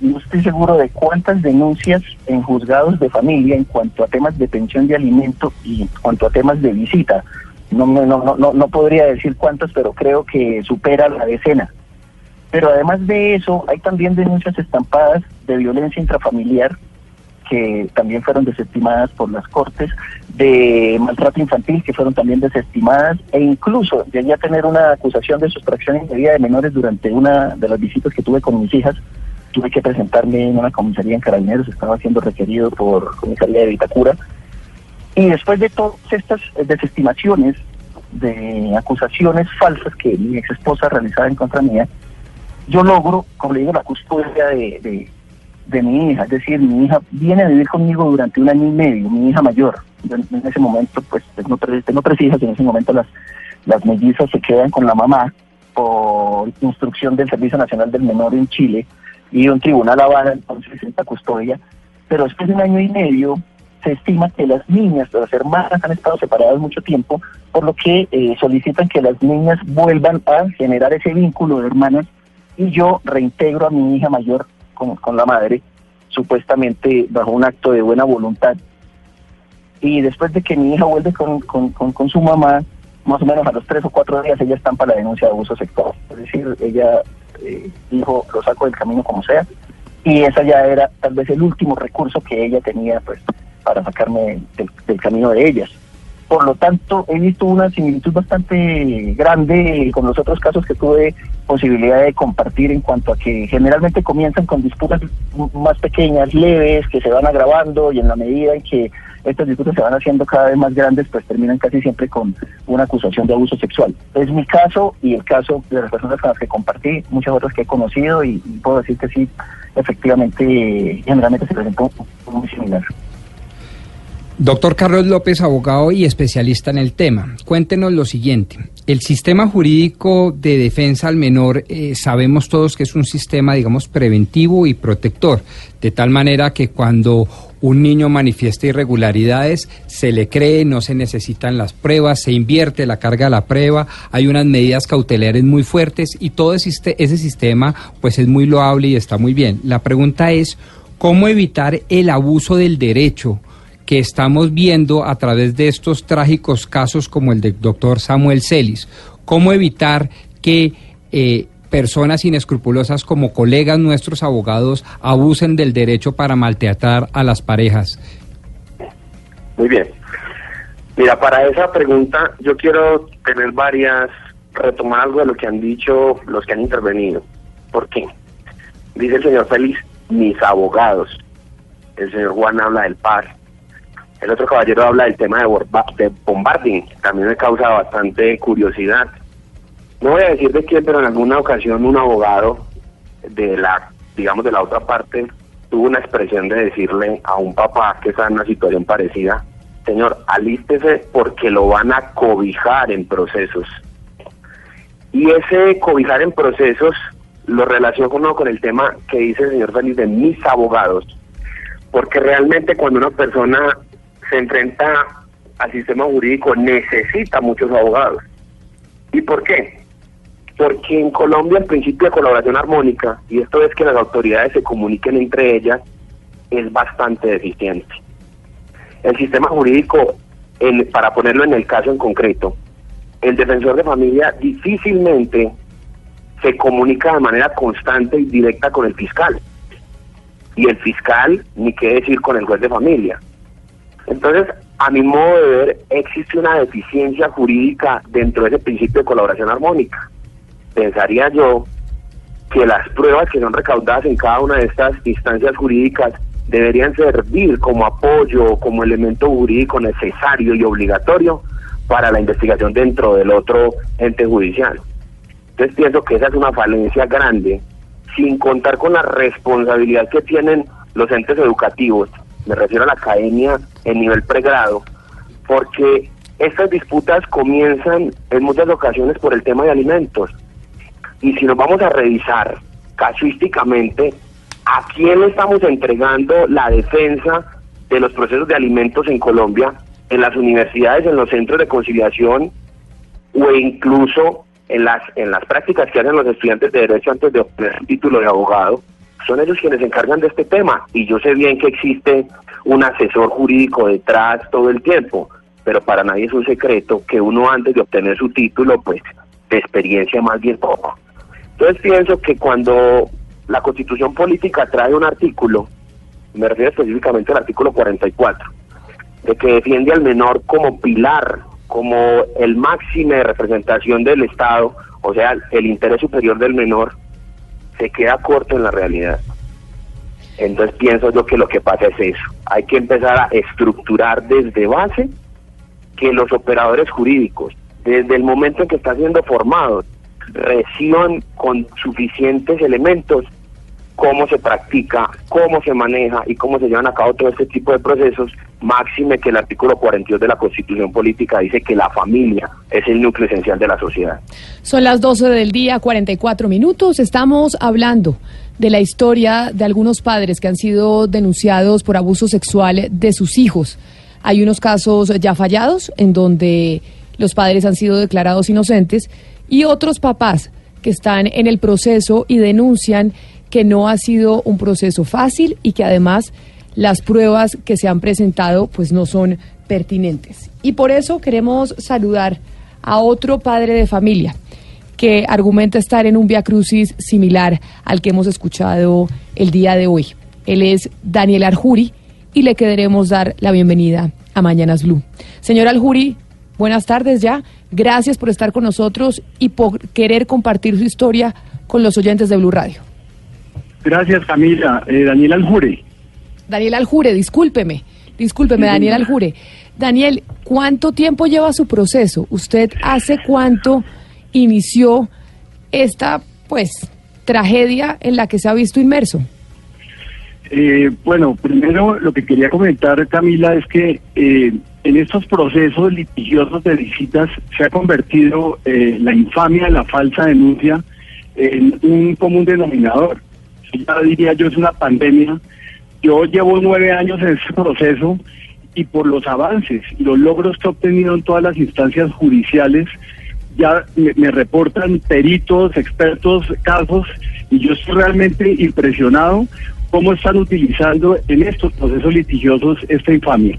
no estoy seguro de cuántas denuncias en juzgados de familia en cuanto a temas de pensión de alimento y en cuanto a temas de visita. No, no, no, no, no podría decir cuántas, pero creo que supera la decena. Pero además de eso, hay también denuncias estampadas de violencia intrafamiliar que también fueron desestimadas por las cortes, de maltrato infantil que fueron también desestimadas, e incluso llegué a tener una acusación de sustracción indebida de menores durante una de las visitas que tuve con mis hijas, tuve que presentarme en una comisaría en Carabineros, estaba siendo requerido por comisaría de Vitacura. Y después de todas estas desestimaciones de acusaciones falsas que mi ex esposa realizaba en contra mía, yo logro, como le digo, la custodia de, de, mi hija. Es decir, mi hija viene a vivir conmigo durante un año y medio, mi hija mayor. en ese momento, pues tengo tres, tengo tres hijas, en ese momento las, las mellizas se quedan con la mamá por instrucción del Servicio Nacional del Menor en Chile y un tribunal avala entonces esta custodia, pero después de un año y medio se estima que las niñas, las hermanas han estado separadas mucho tiempo, por lo que eh, solicitan que las niñas vuelvan a generar ese vínculo de hermanas y yo reintegro a mi hija mayor con, la madre, supuestamente bajo un acto de buena voluntad. Y después de que mi hija vuelve con, con, con su mamá, más o menos a los tres o cuatro días ella estampa la denuncia de abuso sexual. Es decir, ella eh, dijo, lo saco del camino como sea. Y esa ya era tal vez el último recurso que ella tenía pues para sacarme del, camino de ellas. Por lo tanto, he visto una similitud bastante grande con los otros casos que tuve posibilidad de compartir en cuanto a que generalmente comienzan con disputas más pequeñas, leves, que se van agravando y en la medida en que estas disputas se van haciendo cada vez más grandes, pues terminan casi siempre con una acusación de abuso sexual. Es mi caso y el caso de las personas con las que compartí, muchas otras que he conocido y, puedo decir que sí, efectivamente, generalmente se presentó muy similar. Doctor Carlos López, abogado y especialista en el tema, cuéntenos lo siguiente. El sistema jurídico de defensa al menor eh, sabemos todos que es un sistema, digamos, preventivo y protector, de tal manera que cuando un niño manifiesta irregularidades, se le cree, no se necesitan las pruebas, se invierte la carga de la prueba, hay unas medidas cautelares muy fuertes y todo ese, sistema pues es muy loable y está muy bien. La pregunta es, ¿cómo evitar el abuso del derecho? Que estamos viendo a través de estos trágicos casos como el del doctor Samuel Celis. ¿Cómo evitar que eh, personas inescrupulosas como colegas nuestros abogados abusen del derecho para maltratar a las parejas? Muy bien. Mira, para esa pregunta yo quiero tener varias, retomar algo de lo que han dicho los que han intervenido. ¿Por qué? Dice el señor Félix, mis abogados. El señor Juan habla del par. El otro caballero habla del tema de, de bombarding. También me causa bastante curiosidad. No voy a decir de quién, pero en alguna ocasión un abogado de la, digamos, de la otra parte tuvo una expresión de decirle a un papá que está en una situación parecida, señor, alístese porque lo van a cobijar en procesos. Y ese cobijar en procesos lo relaciono con el tema que dice el señor Félix de mis abogados, porque realmente cuando una persona se enfrenta al sistema jurídico necesita muchos abogados. ¿Y por qué? porque en Colombia el principio de colaboración armónica, y esto es que las autoridades se comuniquen entre ellas, es bastante deficiente. El sistema jurídico, para ponerlo en el caso en concreto, el defensor de familia difícilmente se comunica de manera constante y directa con el fiscal. Y el fiscal, ni qué decir con el juez de familia. Entonces, a mi modo de ver, existe una deficiencia jurídica dentro de ese principio de colaboración armónica pensaría yo que las pruebas que son recaudadas en cada una de estas instancias jurídicas deberían servir como apoyo, como elemento jurídico necesario y obligatorio para la investigación dentro del otro ente judicial. Entonces pienso que esa es una falencia grande, sin contar con la responsabilidad que tienen los entes educativos, me refiero a la academia en nivel pregrado, porque estas disputas comienzan en muchas ocasiones por el tema de alimentos. Y si nos vamos a revisar casuísticamente, ¿a quién le estamos entregando la defensa de los procesos de alimentos en Colombia? En las universidades, en los centros de conciliación o incluso en las, en las prácticas que hacen los estudiantes de Derecho antes de obtener el título de abogado. Son ellos quienes se encargan de este tema. Y yo sé bien que existe un asesor jurídico detrás todo el tiempo, pero para nadie es un secreto que uno antes de obtener su título, pues de experiencia más bien poco. Entonces pienso que cuando la constitución política trae un artículo, me refiero específicamente al artículo 44, de que defiende al menor como pilar, como el máximo de representación del Estado, o sea, el interés superior del menor, se queda corto en la realidad. Entonces pienso yo que lo que pasa es eso. Hay que empezar a estructurar desde base que los operadores jurídicos, desde el momento en que están siendo formados, reciban con suficientes elementos cómo se practica, cómo se maneja y cómo se llevan a cabo todo este tipo de procesos, máxime que el artículo 42 de la Constitución Política dice que la familia es el núcleo esencial de la sociedad. Son las 12 del día, 44 minutos. Estamos hablando de la historia de algunos padres que han sido denunciados por abuso sexual de sus hijos. Hay unos casos ya fallados en donde los padres han sido declarados inocentes y otros papás que están en el proceso y denuncian que no ha sido un proceso fácil y que además las pruebas que se han presentado pues no son pertinentes. Y por eso queremos saludar a otro padre de familia que argumenta estar en un via crucis similar al que hemos escuchado el día de hoy. Él es Daniel Arjuri y le queremos dar la bienvenida a Mañanas Blue. Señor Arjuri, buenas tardes ya. Gracias por estar con nosotros y por querer compartir su historia con los oyentes de Blue Radio. Gracias, Camila. Eh, Daniel Aljure. Daniel Aljure, discúlpeme. Discúlpeme, Daniel Aljure. Daniel, ¿cuánto tiempo lleva su proceso? ¿Usted hace cuánto inició esta, pues, tragedia en la que se ha visto inmerso? Eh, bueno, primero lo que quería comentar, Camila, es que eh, en estos procesos litigiosos de visitas se ha convertido eh, la infamia la falsa denuncia en un común denominador ya diría yo es una pandemia. Yo llevo nueve años en ese proceso y por los avances y los logros que he obtenido en todas las instancias judiciales, ya me, reportan peritos, expertos, casos, y yo estoy realmente impresionado cómo están utilizando en estos procesos litigiosos esta infamia.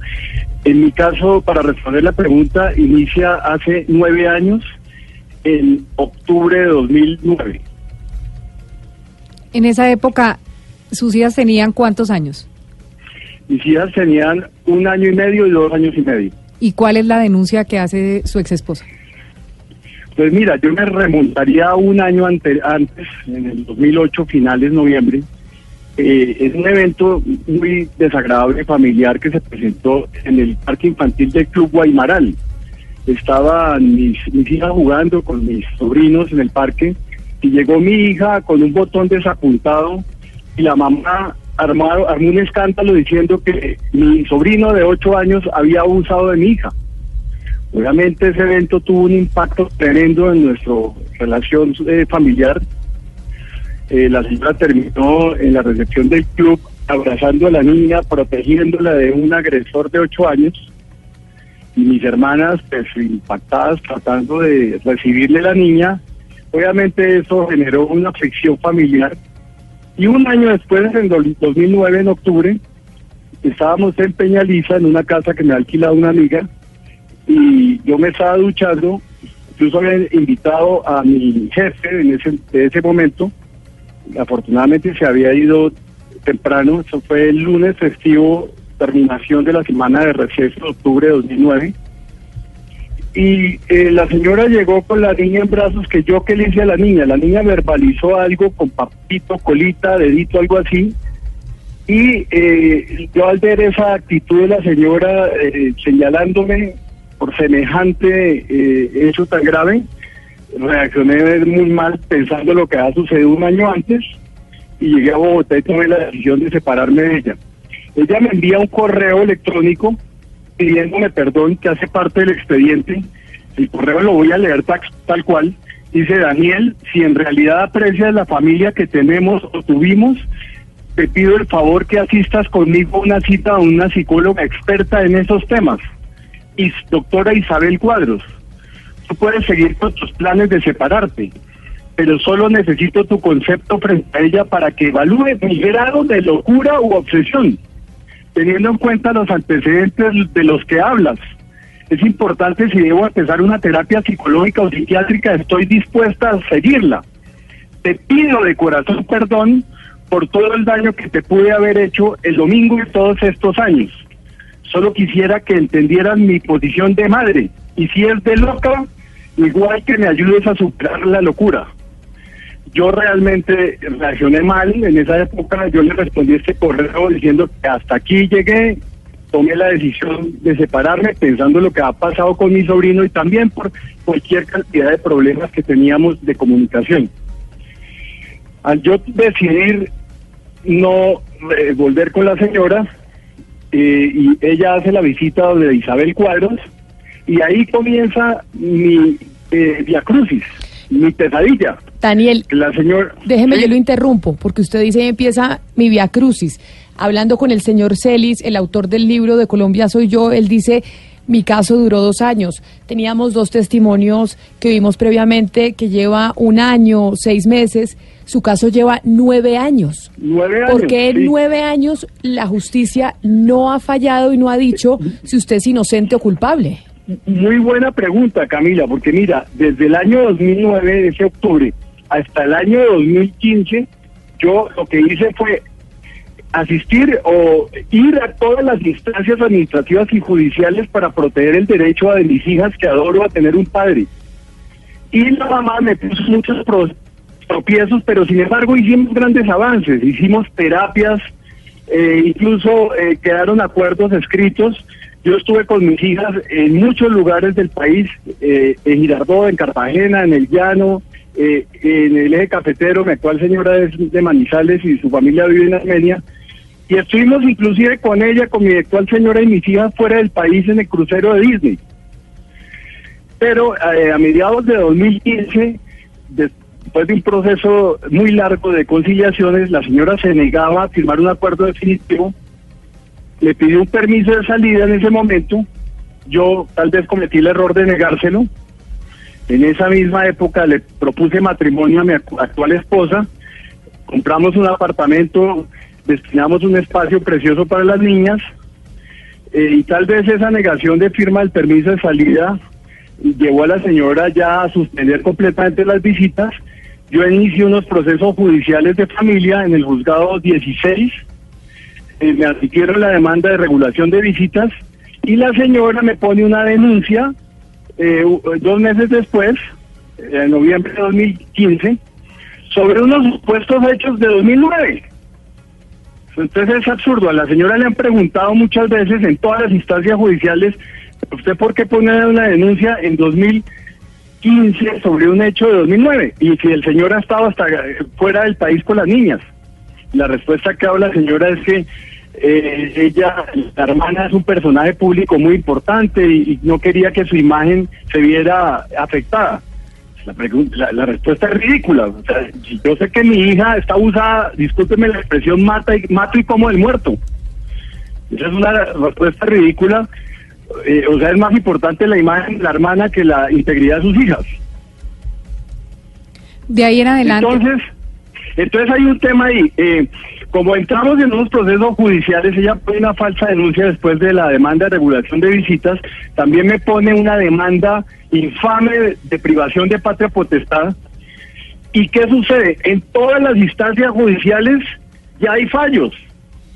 En mi caso, para responder la pregunta, inicia hace nueve años, en octubre de 2009. En esa época, ¿sus hijas tenían cuántos años? Mis hijas tenían un año y medio y dos años y medio. ¿Y cuál es la denuncia que hace su ex esposa? Pues mira, yo me remontaría un año antes, en el 2008, finales noviembre. Eh, es un evento muy desagradable familiar que se presentó en el parque infantil del Club Guaymaral. Estaban mis, mis hijas jugando con mis sobrinos en el parque y llegó mi hija con un botón desapuntado y la mamá armado, armó un escándalo diciendo que mi sobrino de 8 años había abusado de mi hija. Obviamente ese evento tuvo un impacto tremendo en nuestra relación eh, familiar. Eh, la señora terminó en la recepción del club abrazando a la niña, protegiéndola de un agresor de 8 años. Y mis hermanas, pues impactadas, tratando de recibirle a la niña, Obviamente eso generó una fricción familiar. Y un año después, en 2009, en octubre, estábamos en Peñaliza, en una casa que me ha alquilado una amiga, y yo me estaba duchando, incluso había invitado a mi jefe en ese, en ese momento, afortunadamente se había ido temprano, eso fue el lunes festivo, terminación de la semana de receso de octubre de 2009, y eh, la señora llegó con la niña en brazos que yo que le hice a la niña. La niña verbalizó algo con papito, colita, dedito, algo así. Y eh, yo al ver esa actitud de la señora eh, señalándome por semejante hecho tan grave, reaccioné muy mal pensando lo que ha sucedido un año antes y llegué a Bogotá y tomé la decisión de separarme de ella. Ella me envía un correo electrónico pidiéndome perdón que hace parte del expediente. El correo lo voy a leer tal, cual. Dice Daniel, si en realidad aprecias la familia que tenemos o tuvimos, te pido el favor que asistas conmigo a una cita a una psicóloga experta en esos temas. Doctora Isabel Cuadros, tú puedes seguir con tus planes de separarte, pero solo necesito tu concepto frente a ella para que evalúe mi grado de locura u obsesión teniendo en cuenta los antecedentes de los que hablas. Es importante si debo empezar una terapia psicológica o psiquiátrica, estoy dispuesta a seguirla. Te pido de corazón perdón por todo el daño que te pude haber hecho el domingo y todos estos años. Solo quisiera que entendieras mi posición de madre y si es de loca, igual que me ayudes a superar la locura yo realmente reaccioné mal en esa época, yo le respondí este correo diciendo que hasta aquí llegué, tomé la decisión de separarme pensando lo que ha pasado con mi sobrino y también por cualquier cantidad de problemas que teníamos de comunicación. Al yo decidir no eh, volver con la señora, eh, y ella hace la visita de Isabel Cuadros, y ahí comienza mi eh, diacrucis, mi pesadilla. Daniel, la señora, déjeme, yo lo interrumpo, porque usted dice empieza mi via crucis. Hablando con el señor Celis, el autor del libro de Colombia Soy Yo, él dice, mi caso duró dos años. Teníamos dos testimonios que vimos previamente, que lleva un año, seis meses. Su caso lleva nueve años. Nueve años. Porque en nueve años la justicia no ha fallado y no ha dicho si usted es inocente o culpable. Muy buena pregunta, Camila, porque mira, desde el año 2009, ese octubre, hasta el año 2015 yo lo que hice fue asistir o ir a todas las instancias administrativas y judiciales para proteger el derecho de mis hijas que adoro a tener un padre. Y la mamá me puso muchos tropiezos, pero sin embargo hicimos grandes avances, hicimos terapias, eh, incluso eh, quedaron acuerdos escritos. Yo estuve con mis hijas en muchos lugares del país, eh, en Girardot, en Cartagena, en El Llano, eh, en el eje cafetero, mi actual señora es de Manizales y su familia vive en Armenia. Y estuvimos inclusive con ella, con mi actual señora y mis hijas fuera del país en el crucero de Disney. Pero eh, a mediados de 2015, después de un proceso muy largo de conciliaciones, la señora se negaba a firmar un acuerdo definitivo, le pidió un permiso de salida en ese momento, yo tal vez cometí el error de negárselo, en esa misma época le propuse matrimonio a mi actual esposa, compramos un apartamento, destinamos un espacio precioso para las niñas. Eh, y tal vez esa negación de firma del permiso de salida llevó a la señora ya a suspender completamente las visitas. Yo inicié unos procesos judiciales de familia en el juzgado 16, eh, me admitieron la demanda de regulación de visitas y la señora me pone una denuncia eh, dos meses después, en noviembre de 2015, sobre unos supuestos hechos de 2009. Entonces es absurdo. A la señora le han preguntado muchas veces en todas las instancias judiciales, ¿usted por qué pone una denuncia en 2015 sobre un hecho de 2009? Y si el señor ha estado hasta fuera del país con las niñas. La respuesta que ha la señora es que eh, ella, la hermana es un personaje público muy importante y, no quería que su imagen se viera afectada. La, la, respuesta es ridícula. yo sé que mi hija está usada, discúlpeme la expresión, mata y, mato y como el muerto. Esa es una respuesta ridícula. Eh, o sea, es más importante la imagen de la hermana que la integridad de sus hijas. De ahí en adelante. Entonces, entonces hay un tema ahí. Eh, como entramos en unos procesos judiciales, ella pone una falsa denuncia después de la demanda de regulación de visitas, también me pone una demanda infame de, privación de patria potestad. ¿Y qué sucede? En todas las instancias judiciales ya hay fallos.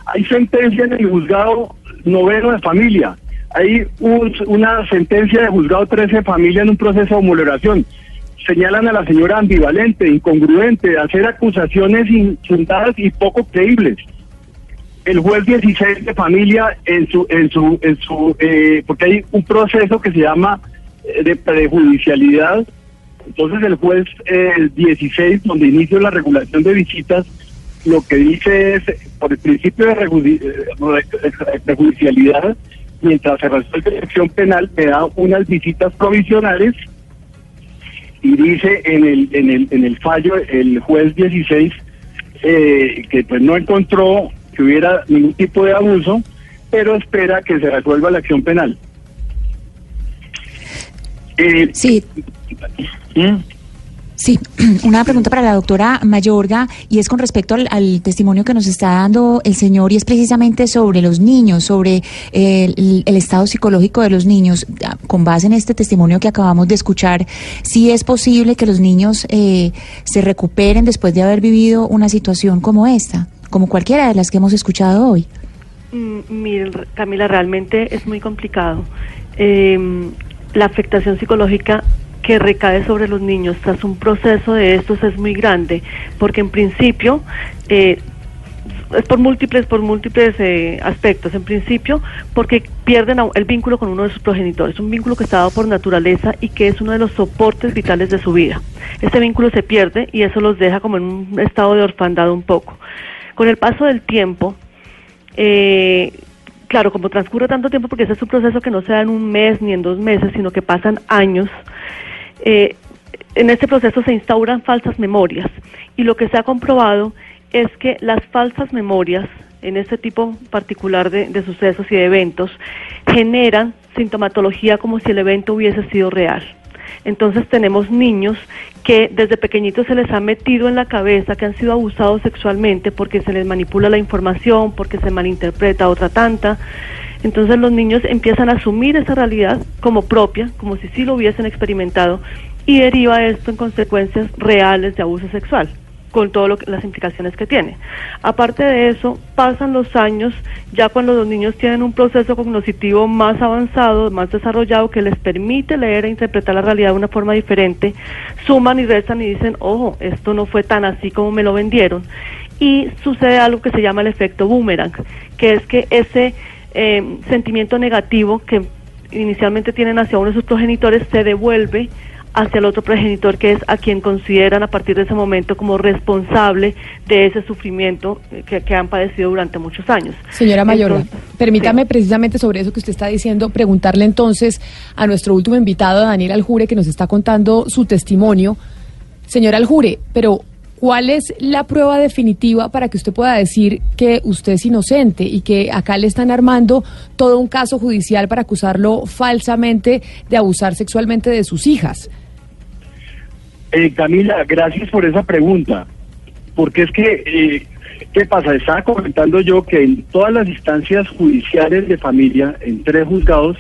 Hay sentencia en el juzgado noveno de familia. hay una sentencia de juzgado 13 de familia en un proceso de homologación. Señalan a la señora ambivalente, incongruente, de hacer acusaciones infundadas y poco creíbles. El juez 16 de familia en su, en su, en su, eh, porque hay un proceso que se llama eh, de prejudicialidad. Entonces el juez 16, donde inicia la regulación de visitas, lo que dice es, por el principio de prejudicialidad, mientras se resuelve la acción penal, me da unas visitas provisionales y dice en el, en el, en el fallo el juez 16 eh, que pues no encontró que hubiera ningún tipo de abuso, pero espera que se resuelva la acción penal. Eh, sí. ¿Mm? Sí, [clears throat] una pregunta para la doctora Mayorga y es con respecto al, testimonio que nos está dando el señor y es precisamente sobre los niños, sobre el, estado psicológico de los niños. Ah, con base en este testimonio que acabamos de escuchar, si es posible que los niños eh, se recuperen después de haber vivido una situación como esta, como cualquiera de las que hemos escuchado hoy. Mm, miren, Camila, realmente es muy complicado. Em, la afectación psicológica que recae sobre los niños tras un proceso de estos es muy grande, porque en principio eh, es por múltiples, por múltiples eh, aspectos. En principio, porque pierden el vínculo con uno de sus progenitores, un vínculo que está dado por naturaleza y que es uno de los soportes vitales de su vida. Ese vínculo se pierde y eso los deja como en un estado de orfandad un poco. Con el paso del tiempo, eh, claro, como transcurre tanto tiempo, porque ese es un proceso que no se da en un mes ni en dos meses, sino que pasan años, eh, en este proceso se instauran falsas memorias y lo que se ha comprobado es que las falsas memorias en este tipo particular de, de sucesos y de eventos generan sintomatología como si el evento hubiese sido real. Entonces tenemos niños que desde pequeñitos se les ha metido en la cabeza que han sido abusados sexualmente porque se les manipula la información, porque se malinterpreta otra tanta. Entonces los niños empiezan a asumir esa realidad como propia, como si sí lo hubiesen experimentado, y deriva esto en consecuencias reales de abuso sexual con todas las implicaciones que tiene. Aparte de eso, pasan los años, ya cuando los niños tienen un proceso cognitivo más avanzado, más desarrollado, que les permite leer e interpretar la realidad de una forma diferente, suman y restan y dicen, ojo, esto no fue tan así como me lo vendieron. Y sucede algo que se llama el efecto boomerang, que es que ese eh, sentimiento negativo que inicialmente tienen hacia uno de sus progenitores se devuelve hacia el otro progenitor que es a quien consideran a partir de ese momento como responsable de ese sufrimiento que, han padecido durante muchos años. Señora Mayor, permítame precisamente sobre eso que usted está diciendo, preguntarle entonces a nuestro último invitado, Daniel Aljure, que nos está contando su testimonio. Señora Aljure, pero ¿Cuál es la prueba definitiva para que usted pueda decir que usted es inocente y que acá le están armando todo un caso judicial para acusarlo falsamente de abusar sexualmente de sus hijas? Eh, Camila, gracias por esa pregunta, porque es que, eh, ¿qué pasa? Estaba comentando yo que en todas las instancias judiciales de familia, en tres juzgados,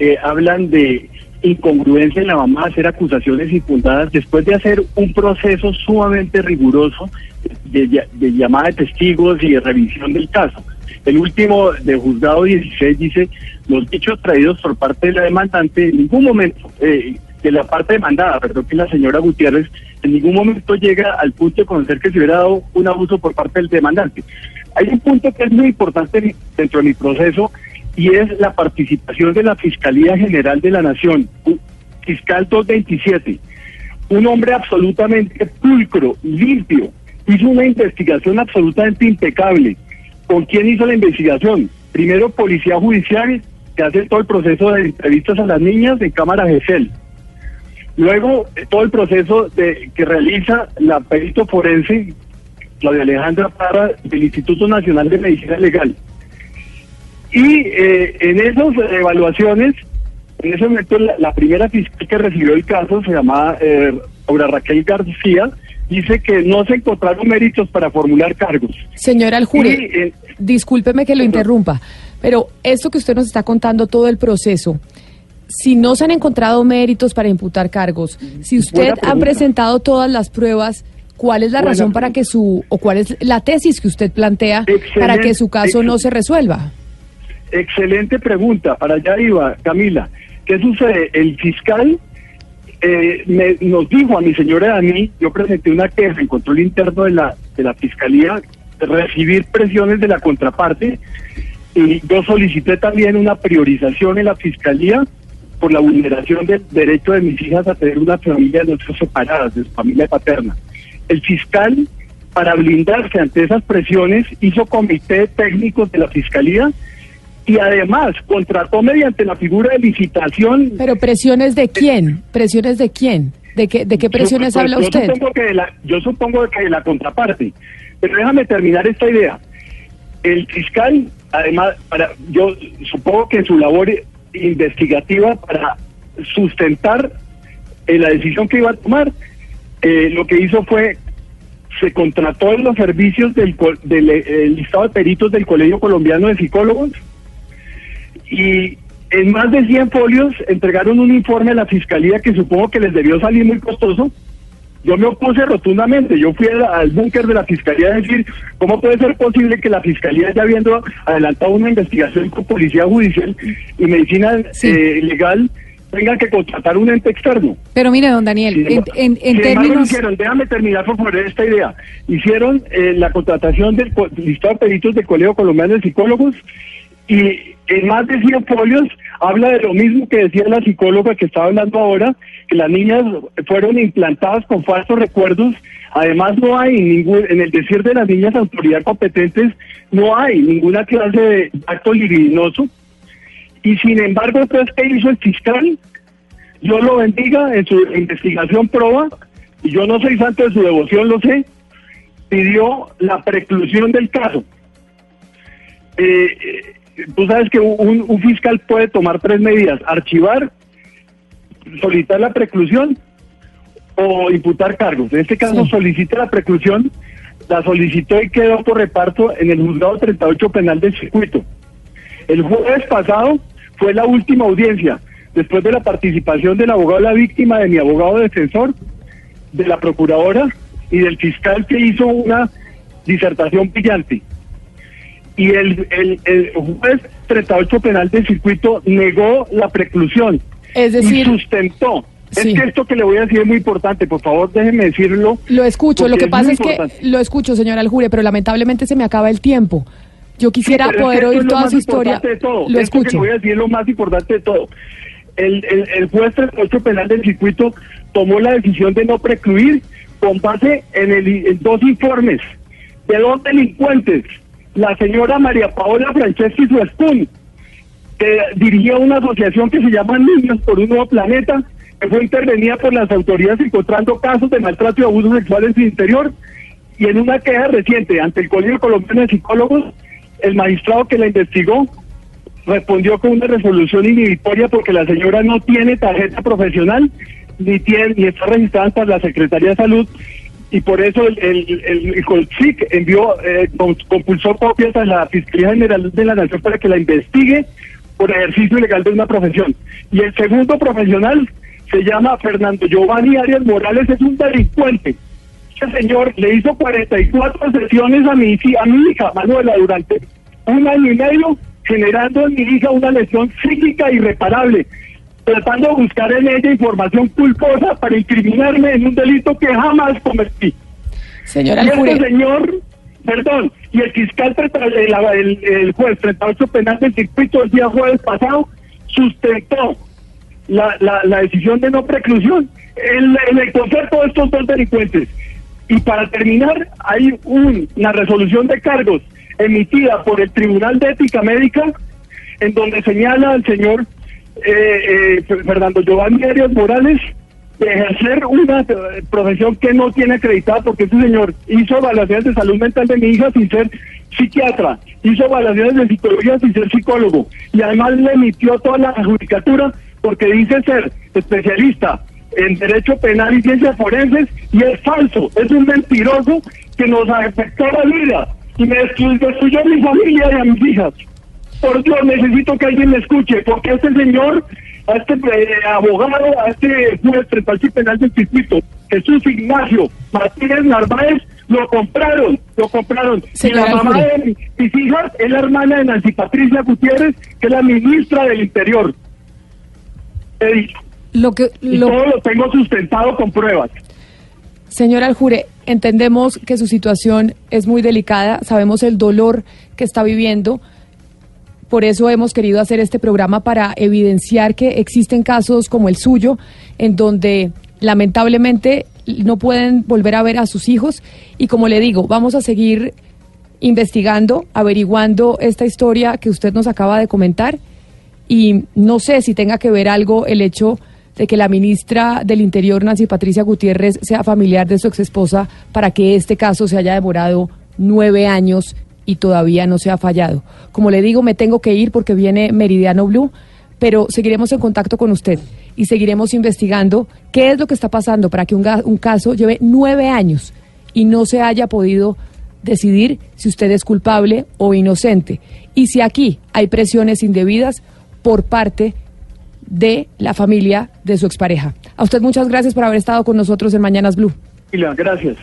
eh, hablan de incongruencia en la mamá hacer acusaciones infundadas después de hacer un proceso sumamente riguroso de, llamada de testigos y de revisión del caso. El último de juzgado 16 dice, los dichos traídos por parte de la demandante en ningún momento, eh, de la parte demandada, perdón, que la señora Gutiérrez, en ningún momento llega al punto de conocer que se hubiera dado un abuso por parte del demandante. Hay un punto que es muy importante dentro de mi proceso y es la participación de la Fiscalía General de la Nación, fiscal 227, un hombre absolutamente pulcro, limpio, hizo una investigación absolutamente impecable. ¿Con quién hizo la investigación? Primero, Policía Judicial, que hace todo el proceso de entrevistas a las niñas en Cámara GESEL. Luego, eh, todo el proceso de, que realiza la perito forense, la de Alejandra Parra, del Instituto Nacional de Medicina Legal. Y eh, en esas evaluaciones, en ese momento la, primera fiscal que recibió el caso se llamaba eh, Aura Raquel García, dice que no se encontraron méritos para formular cargos. Señora Aljure, eh, discúlpeme que lo interrumpa, pero esto que usted nos está contando, todo el proceso, si no se han encontrado méritos para imputar cargos, si usted ha presentado todas las pruebas, ¿cuál es la razón para que su, o cuál es la tesis que usted plantea para que su caso no se resuelva? excelente pregunta. Para allá iba, Camila. ¿Qué sucede? El fiscal eh, me, nos dijo a mi señora y a mí, yo presenté una queja en control interno de la, de la fiscalía, de recibir presiones de la contraparte, y yo solicité también una priorización en la fiscalía por la vulneración del derecho de mis hijas a tener una familia de nuestras separadas, de su familia paterna. El fiscal, para blindarse ante esas presiones, hizo comité técnicos de la fiscalía y además contrató mediante la figura de licitación. Pero presiones de quién? ¿Presiones de quién? ¿De qué, de qué presiones yo, habla yo usted? Supongo que de la, yo supongo que de la contraparte. Pero déjame terminar esta idea. El fiscal, además, para, yo supongo que su labor investigativa para sustentar eh, la decisión que iba a tomar, eh, lo que hizo fue se contrató en los servicios del, eh, listado de peritos del Colegio Colombiano de Psicólogos y en más de 100 folios entregaron un informe a la fiscalía que supongo que les debió salir muy costoso. Yo me opuse rotundamente, yo fui al, al búnker de la fiscalía a decir, ¿cómo puede ser posible que la fiscalía ya habiendo adelantado una investigación con policía judicial y medicina eh, legal tenga que contratar un ente externo? Pero mire, don Daniel, Sin en, en- en términos... hicieron, déjame terminar por favor esta idea. Hicieron eh, la contratación del listado de peritos del Colegio Colombiano de Psicólogos y en más de 100 folios habla de lo mismo que decía la psicóloga que estaba hablando ahora, que las niñas fueron implantadas con falsos recuerdos. Además no hay ningún, en el decir de las niñas autoridad competentes, no hay ninguna clase de acto libidinoso. Y sin embargo, entonces, ¿qué hizo el fiscal? Yo lo bendiga en su investigación proba, y yo no soy santo de su devoción, lo sé, pidió la preclusión del caso. Eh, eh, tú sabes que un, un fiscal puede tomar tres medidas, archivar, solicitar la preclusión o imputar cargos. En este caso solicita la preclusión, la solicitó y quedó por reparto en el juzgado 38 penal del circuito. El jueves pasado fue la última audiencia, después de la participación del abogado de la víctima, de mi abogado defensor, de la procuradora y del fiscal que hizo una disertación brillante. Y el, el, el juez 38 penal del circuito negó la preclusión. Es decir- y sustentó. Sí. Es que esto que le voy a decir es muy importante, por favor déjeme decirlo. Lo escucho, lo que pasa muy es que lo escucho, señora Aljure, pero lamentablemente se me acaba el tiempo. Yo quisiera Sí, es poder oír es toda su historia. de todo. Lo Esto que escucho. voy a decir es lo más importante de todo. El, el, el juez 38 penal del circuito tomó la decisión de no precluir con base en, el, en dos informes de dos delincuentes, la señora María Paola Franceschi Suespun, que dirigía una asociación que se llama Niños por un Nuevo Planeta, que fue intervenida por las autoridades encontrando casos de maltrato y abuso sexual en su interior, y en una queja reciente ante el Colegio Colombiano de Psicólogos, el magistrado que la investigó respondió con una resolución inhibitoria porque la señora no tiene tarjeta profesional ni tiene ni está registrada ante la Secretaría de Salud y por eso el, el, el, el envió, eh, compulsó copias a la Fiscalía General de la Nación para que la investigue por ejercicio ilegal de una profesión. Y el segundo profesional se llama Fernando Giovanni Arias Morales, es un delincuente. Este señor le hizo 44 sesiones a mi, a mi hija, Manuela, durante un año y medio, generando en mi hija una lesión psíquica irreparable, tratando de buscar en ella información culposa para incriminarme en un delito que jamás cometí. Señora Y este señor, perdón, y el fiscal, el, el- el juez 38 penal del circuito el día jueves pasado sustentó la, la, la decisión de no preclusión en, en el concepto de estos dos delincuentes. Y para terminar, hay un- una resolución de cargos emitida por el Tribunal de Ética Médica en donde señala al señor eh, eh, Fernando Giovanni Arias Morales de ejercer una eh, profesión que no tiene acreditada porque este señor hizo evaluaciones de salud mental de mi hija sin ser psiquiatra, hizo evaluaciones de psicología sin ser psicólogo y además le emitió toda la judicatura porque dice ser especialista en derecho penal y ciencias forenses y es falso, es un mentiroso que nos afectó la vida y me destruyó, a mi familia y a mis hijas. Por Dios, necesito que alguien me escuche, porque este señor, a este eh, abogado, a este juez principal y penal del circuito, Jesús Ignacio Martínez Narváez, Lo compraron, lo compraron. y la mamá de mis hijas es la hermana de Nancy Patricia Gutiérrez, que es la ministra del Interior. Lo que, y todo lo tengo sustentado con pruebas. Señor Aljure, entendemos que su situación es muy delicada, sabemos el dolor que está viviendo. Por eso hemos querido hacer este programa para evidenciar que existen casos como el suyo, en donde lamentablemente no pueden volver a ver a sus hijos. Y como le digo, vamos a seguir investigando, averiguando esta historia que usted nos acaba de comentar. Y no sé si tenga que ver algo el hecho de que la ministra del Interior, Nancy Patricia Gutiérrez, sea familiar de su exesposa para que este caso se haya demorado nueve años y todavía no se ha fallado. Como le digo, me tengo que ir porque viene Meridiano Blue, pero seguiremos en contacto con usted y seguiremos investigando qué es lo que está pasando para que un, caso lleve nueve años y no se haya podido decidir si usted es culpable o inocente. Y si aquí hay presiones indebidas por parte de la familia de su expareja. A usted muchas gracias por haber estado con nosotros en Mañanas Blue. Gracias.